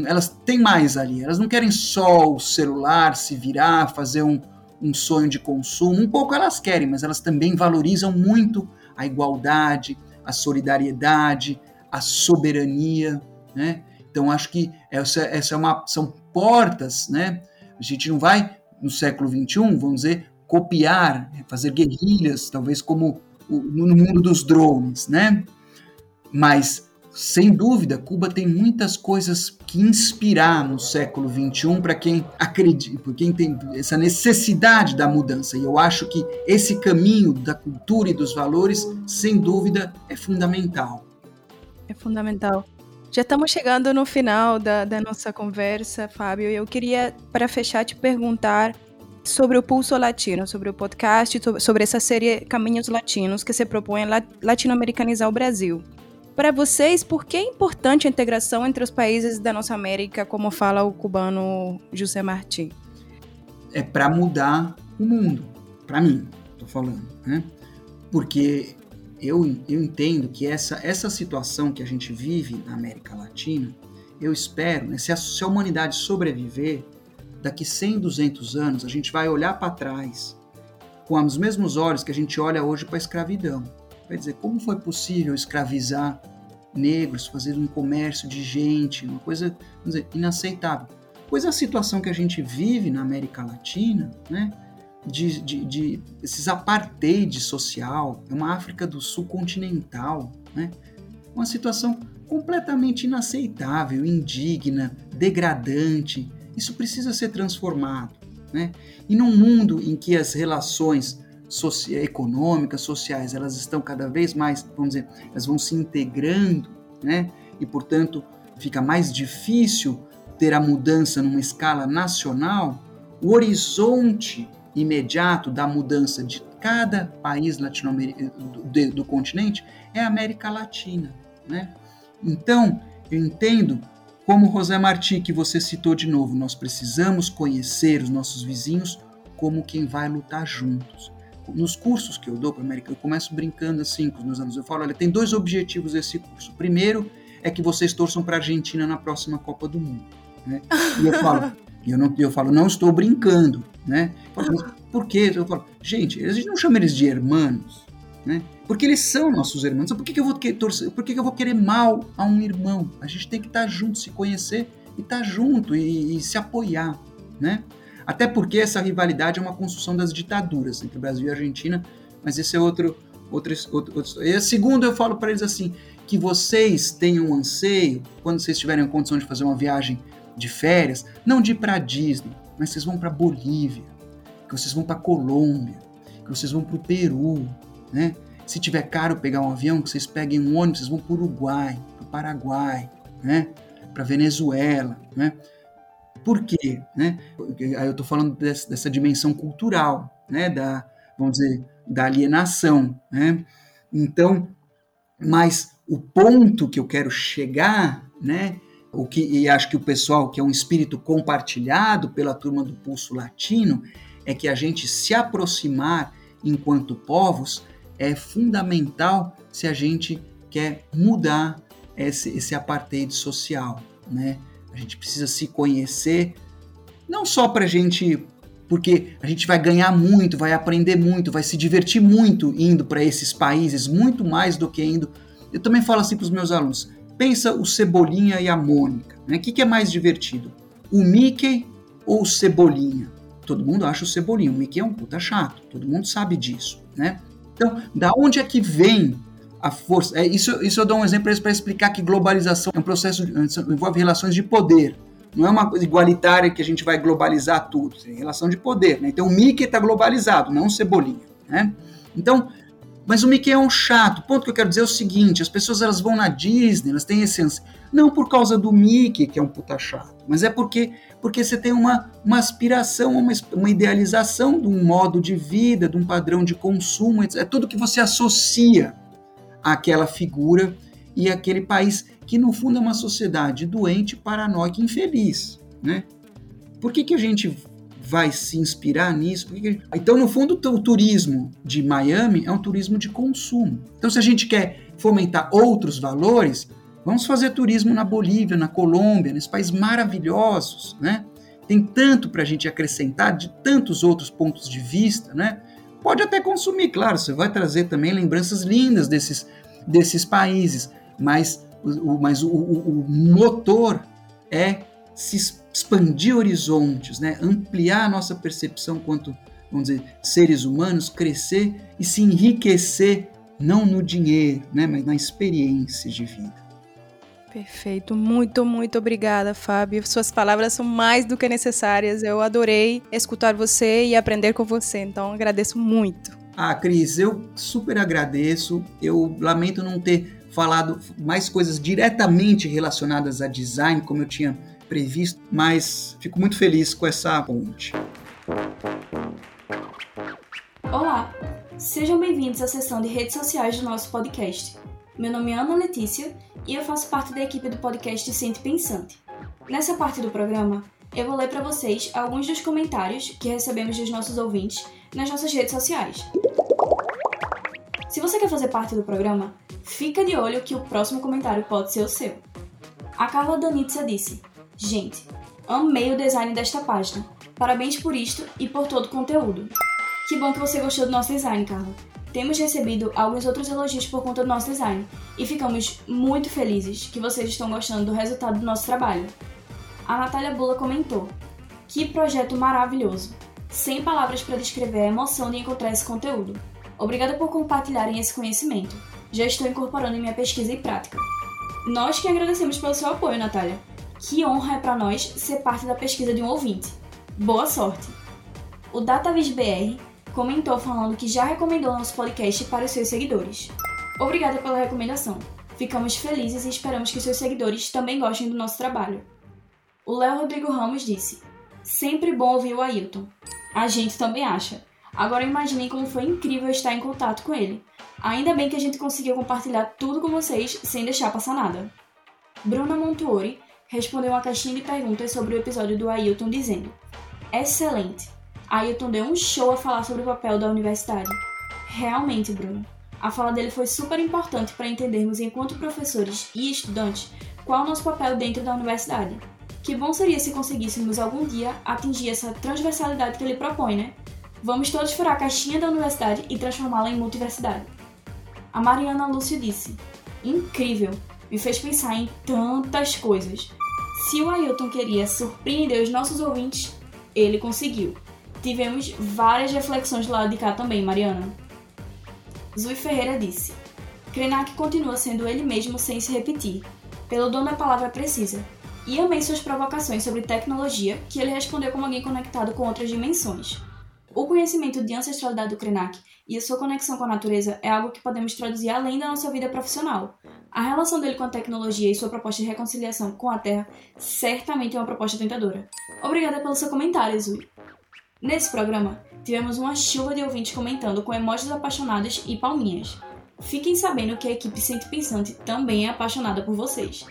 elas têm mais ali, elas não querem só o celular, se virar, fazer um, um sonho de consumo, um pouco elas querem, mas elas também valorizam muito a igualdade, a solidariedade, a soberania, né? Então acho que essa, essa é uma, são portas, né? A gente não vai, no século XXI, vamos dizer, copiar, fazer guerrilhas, talvez como no mundo dos drones, né? Mas, sem dúvida, Cuba tem muitas coisas que inspirar no século XXI para quem acredita, para quem tem essa necessidade da mudança. E eu acho que esse caminho da cultura e dos valores, sem dúvida, é fundamental. É fundamental. Já estamos chegando no final da, da nossa conversa, Fábio. Eu queria, para fechar, te perguntar sobre o Pulso Latino, sobre o podcast, sobre essa série Caminhos Latinos que se propõe a latino-americanizar o Brasil. Para vocês, por que é importante a integração entre os países da nossa América, como fala o cubano José Martí? É para mudar o mundo, para mim, estou falando, né? Porque eu, eu entendo que essa, essa situação que a gente vive na América Latina, eu espero, né, se, a, se a humanidade sobreviver, daqui 100, 200 anos, a gente vai olhar para trás com os mesmos olhos que a gente olha hoje para a escravidão. Vai dizer, como foi possível escravizar negros, fazer um comércio de gente, uma coisa dizer, inaceitável. Pois a situação que a gente vive na América Latina, né, de, de, de esses apartheid social, é uma África do Sul continental, né? uma situação completamente inaceitável, indigna, degradante. Isso precisa ser transformado. Né? E num mundo em que as relações econômicas, sociais, elas estão cada vez mais, vamos dizer, elas vão se integrando, né? e portanto fica mais difícil ter a mudança numa escala nacional, o horizonte imediato da mudança de cada país latino-americano do, do, continente é a América Latina, né? Então, eu entendo como José Martí que você citou de novo, nós precisamos conhecer os nossos vizinhos como quem vai lutar juntos. nos cursos que eu dou para América, eu começo brincando assim com os meus alunos. Eu falo, olha, tem dois objetivos desse curso. Primeiro é que vocês torçam para a Argentina na próxima Copa do Mundo. Né? E eu falo, eu, não, eu falo, não estou brincando. Né? Por quê? Eu falo, gente, a gente não chama eles de hermanos, né? Porque eles são nossos irmãos. Por que, que eu vou torcer? Por que, que eu vou querer mal a um irmão? A gente tem que estar junto, se conhecer e estar junto e, e se apoiar, né? Até porque essa rivalidade é uma construção das ditaduras entre Brasil e Argentina, mas esse é outro outro, outro, outro. E segundo, eu falo para eles assim, que vocês tenham um anseio, quando vocês tiverem a condição de fazer uma viagem de férias, não de ir para Disney, mas vocês vão para Bolívia, que vocês vão para Colômbia, que vocês vão para o Peru, né? Se tiver caro pegar um avião, que vocês peguem um ônibus, vocês vão para o Uruguai, para o Paraguai, né? Para Venezuela, né? Por quê? Né? Aí eu estou falando dessa, dessa, dimensão cultural, né? Da, vamos dizer, da alienação, né? Então, mas o ponto que eu quero chegar, né? O que e acho que o pessoal que é um espírito compartilhado pela turma do Pulso Latino é que a gente se aproximar enquanto povos é fundamental se a gente quer mudar esse, esse apartheid social, né? A gente precisa se conhecer, não só para a gente, porque a gente vai ganhar muito, vai aprender muito, vai se divertir muito indo para esses países, muito mais do que indo. Eu também falo assim para os meus alunos: pensa o Cebolinha e a Mônica. Né? O que, que é mais divertido? O Mickey ou o Cebolinha? Todo mundo acha o Cebolinha. O Mickey é um puta chato, todo mundo sabe disso. Né? Então, da onde é que vem a força. É, isso, isso eu dou um exemplo para explicar que globalização é um processo, envolve relações de poder. Não é uma coisa igualitária que a gente vai globalizar tudo, é relação de poder. Né? Então o Mickey está globalizado, não o Cebolinha. Né? Então, mas o Mickey é um chato. O ponto que eu quero dizer é o seguinte: as pessoas elas vão na Disney, elas têm essência. Não por causa do Mickey, que é um puta chato, mas é porque, porque você tem uma, uma aspiração, uma, uma idealização de um modo de vida, de um padrão de consumo. É tudo que você associa aquela figura e aquele país que no fundo é uma sociedade doente, paranoica, infeliz, né? Por que, que a gente vai se inspirar nisso? Então, no fundo, o turismo de Miami é um turismo de consumo. Então, se a gente quer fomentar outros valores, vamos fazer turismo na Bolívia, na Colômbia, nesses países maravilhosos, né? Tem tanto para a gente acrescentar de tantos outros pontos de vista, né? Pode até consumir, claro, você vai trazer também lembranças lindas desses, desses países, mas, o, mas o, o, o motor é se expandir horizontes, né? ampliar a nossa percepção quanto, vamos dizer, seres humanos, crescer e se enriquecer não no dinheiro, né? mas na experiência de vida. Perfeito, muito, muito obrigada, Fábio. Suas palavras são mais do que necessárias. Eu adorei escutar você e aprender com você, então agradeço muito. Ah, Cris, eu super agradeço. Eu lamento não ter falado mais coisas diretamente relacionadas a design, como eu tinha previsto, mas fico muito feliz com essa ponte. Olá, sejam bem-vindos à sessão de redes sociais do nosso podcast. Meu nome é Ana Letícia e eu faço parte da equipe do podcast Sente Pensante. Nessa parte do programa, eu vou ler para vocês alguns dos comentários que recebemos dos nossos ouvintes nas nossas redes sociais. Se você quer fazer parte do programa, fica de olho que o próximo comentário pode ser o seu. A Carla Danitza disse: Gente, amei o design desta página. Parabéns por isto e por todo o conteúdo. Que bom que você gostou do nosso design, Carla. Temos recebido alguns outros elogios por conta do nosso design e ficamos muito felizes que vocês estão gostando do resultado do nosso trabalho. A Natália Bula comentou: Que projeto maravilhoso! Sem palavras para descrever a emoção de encontrar esse conteúdo. Obrigada por compartilharem esse conhecimento. Já estou incorporando em minha pesquisa e prática. Nós que agradecemos pelo seu apoio, Natália. Que honra é para nós ser parte da pesquisa de um ouvinte. Boa sorte! O DataVis BR comentou falando que já recomendou nosso podcast para os seus seguidores. Obrigada pela recomendação. Ficamos felizes e esperamos que seus seguidores também gostem do nosso trabalho. O Léo Rodrigo Ramos disse: Sempre bom ouvir o Ailton. A gente também acha. Agora imaginem como foi incrível estar em contato com ele. Ainda bem que a gente conseguiu compartilhar tudo com vocês sem deixar passar nada. Bruna Montuori respondeu uma caixinha de perguntas sobre o episódio do Ailton dizendo: Excelente! Ailton deu um show a falar sobre o papel da universidade. Realmente, Bruno. A fala dele foi super importante para entendermos, enquanto professores e estudantes, qual é o nosso papel dentro da universidade. Que bom seria se conseguíssemos algum dia atingir essa transversalidade que ele propõe, né? Vamos todos furar a caixinha da universidade e transformá-la em multiversidade. A Mariana Lúcio disse: Incrível! Me fez pensar em tantas coisas. Se o Ailton queria surpreender os nossos ouvintes, ele conseguiu. Tivemos várias reflexões do lado de cá também, Mariana. Zui Ferreira disse: Krenak continua sendo ele mesmo sem se repetir, pelo dom da palavra precisa. E amei suas provocações sobre tecnologia, que ele respondeu como alguém conectado com outras dimensões. O conhecimento de ancestralidade do Krenak e a sua conexão com a natureza é algo que podemos traduzir além da nossa vida profissional. A relação dele com a tecnologia e sua proposta de reconciliação com a Terra certamente é uma proposta tentadora. Obrigada pelo seu comentário, Zui. Nesse programa, tivemos uma chuva de ouvintes comentando com emojis apaixonados e palminhas. Fiquem sabendo que a equipe Sente Pensante também é apaixonada por vocês.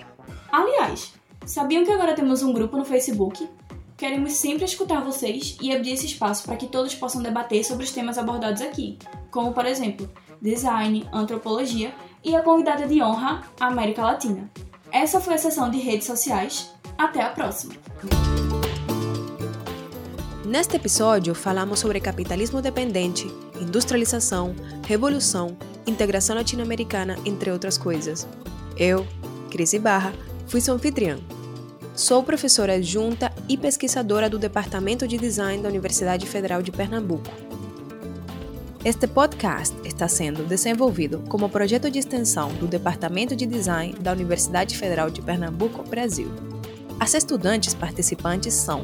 Aliás, sabiam que agora temos um grupo no Facebook? Queremos sempre escutar vocês e abrir esse espaço para que todos possam debater sobre os temas abordados aqui, como por exemplo, design, antropologia e a convidada de honra, América Latina. Essa foi a sessão de redes sociais. Até a próxima! Neste episódio, falamos sobre capitalismo dependente, industrialização, revolução, integração latino-americana, entre outras coisas. Eu, Cris Barra, fui sua anfitriã. Sou professora adjunta e pesquisadora do Departamento de Design da Universidade Federal de Pernambuco. Este podcast está sendo desenvolvido como projeto de extensão do Departamento de Design da Universidade Federal de Pernambuco, Brasil. As estudantes participantes são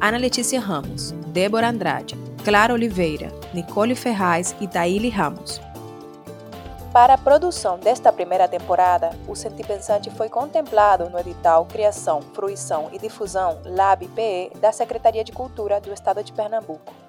Ana Letícia Ramos, Débora Andrade, Clara Oliveira, Nicole Ferraz e Taíli Ramos. Para a produção desta primeira temporada, o Sentipensante foi contemplado no edital Criação, Fruição e Difusão LAB-PE da Secretaria de Cultura do Estado de Pernambuco.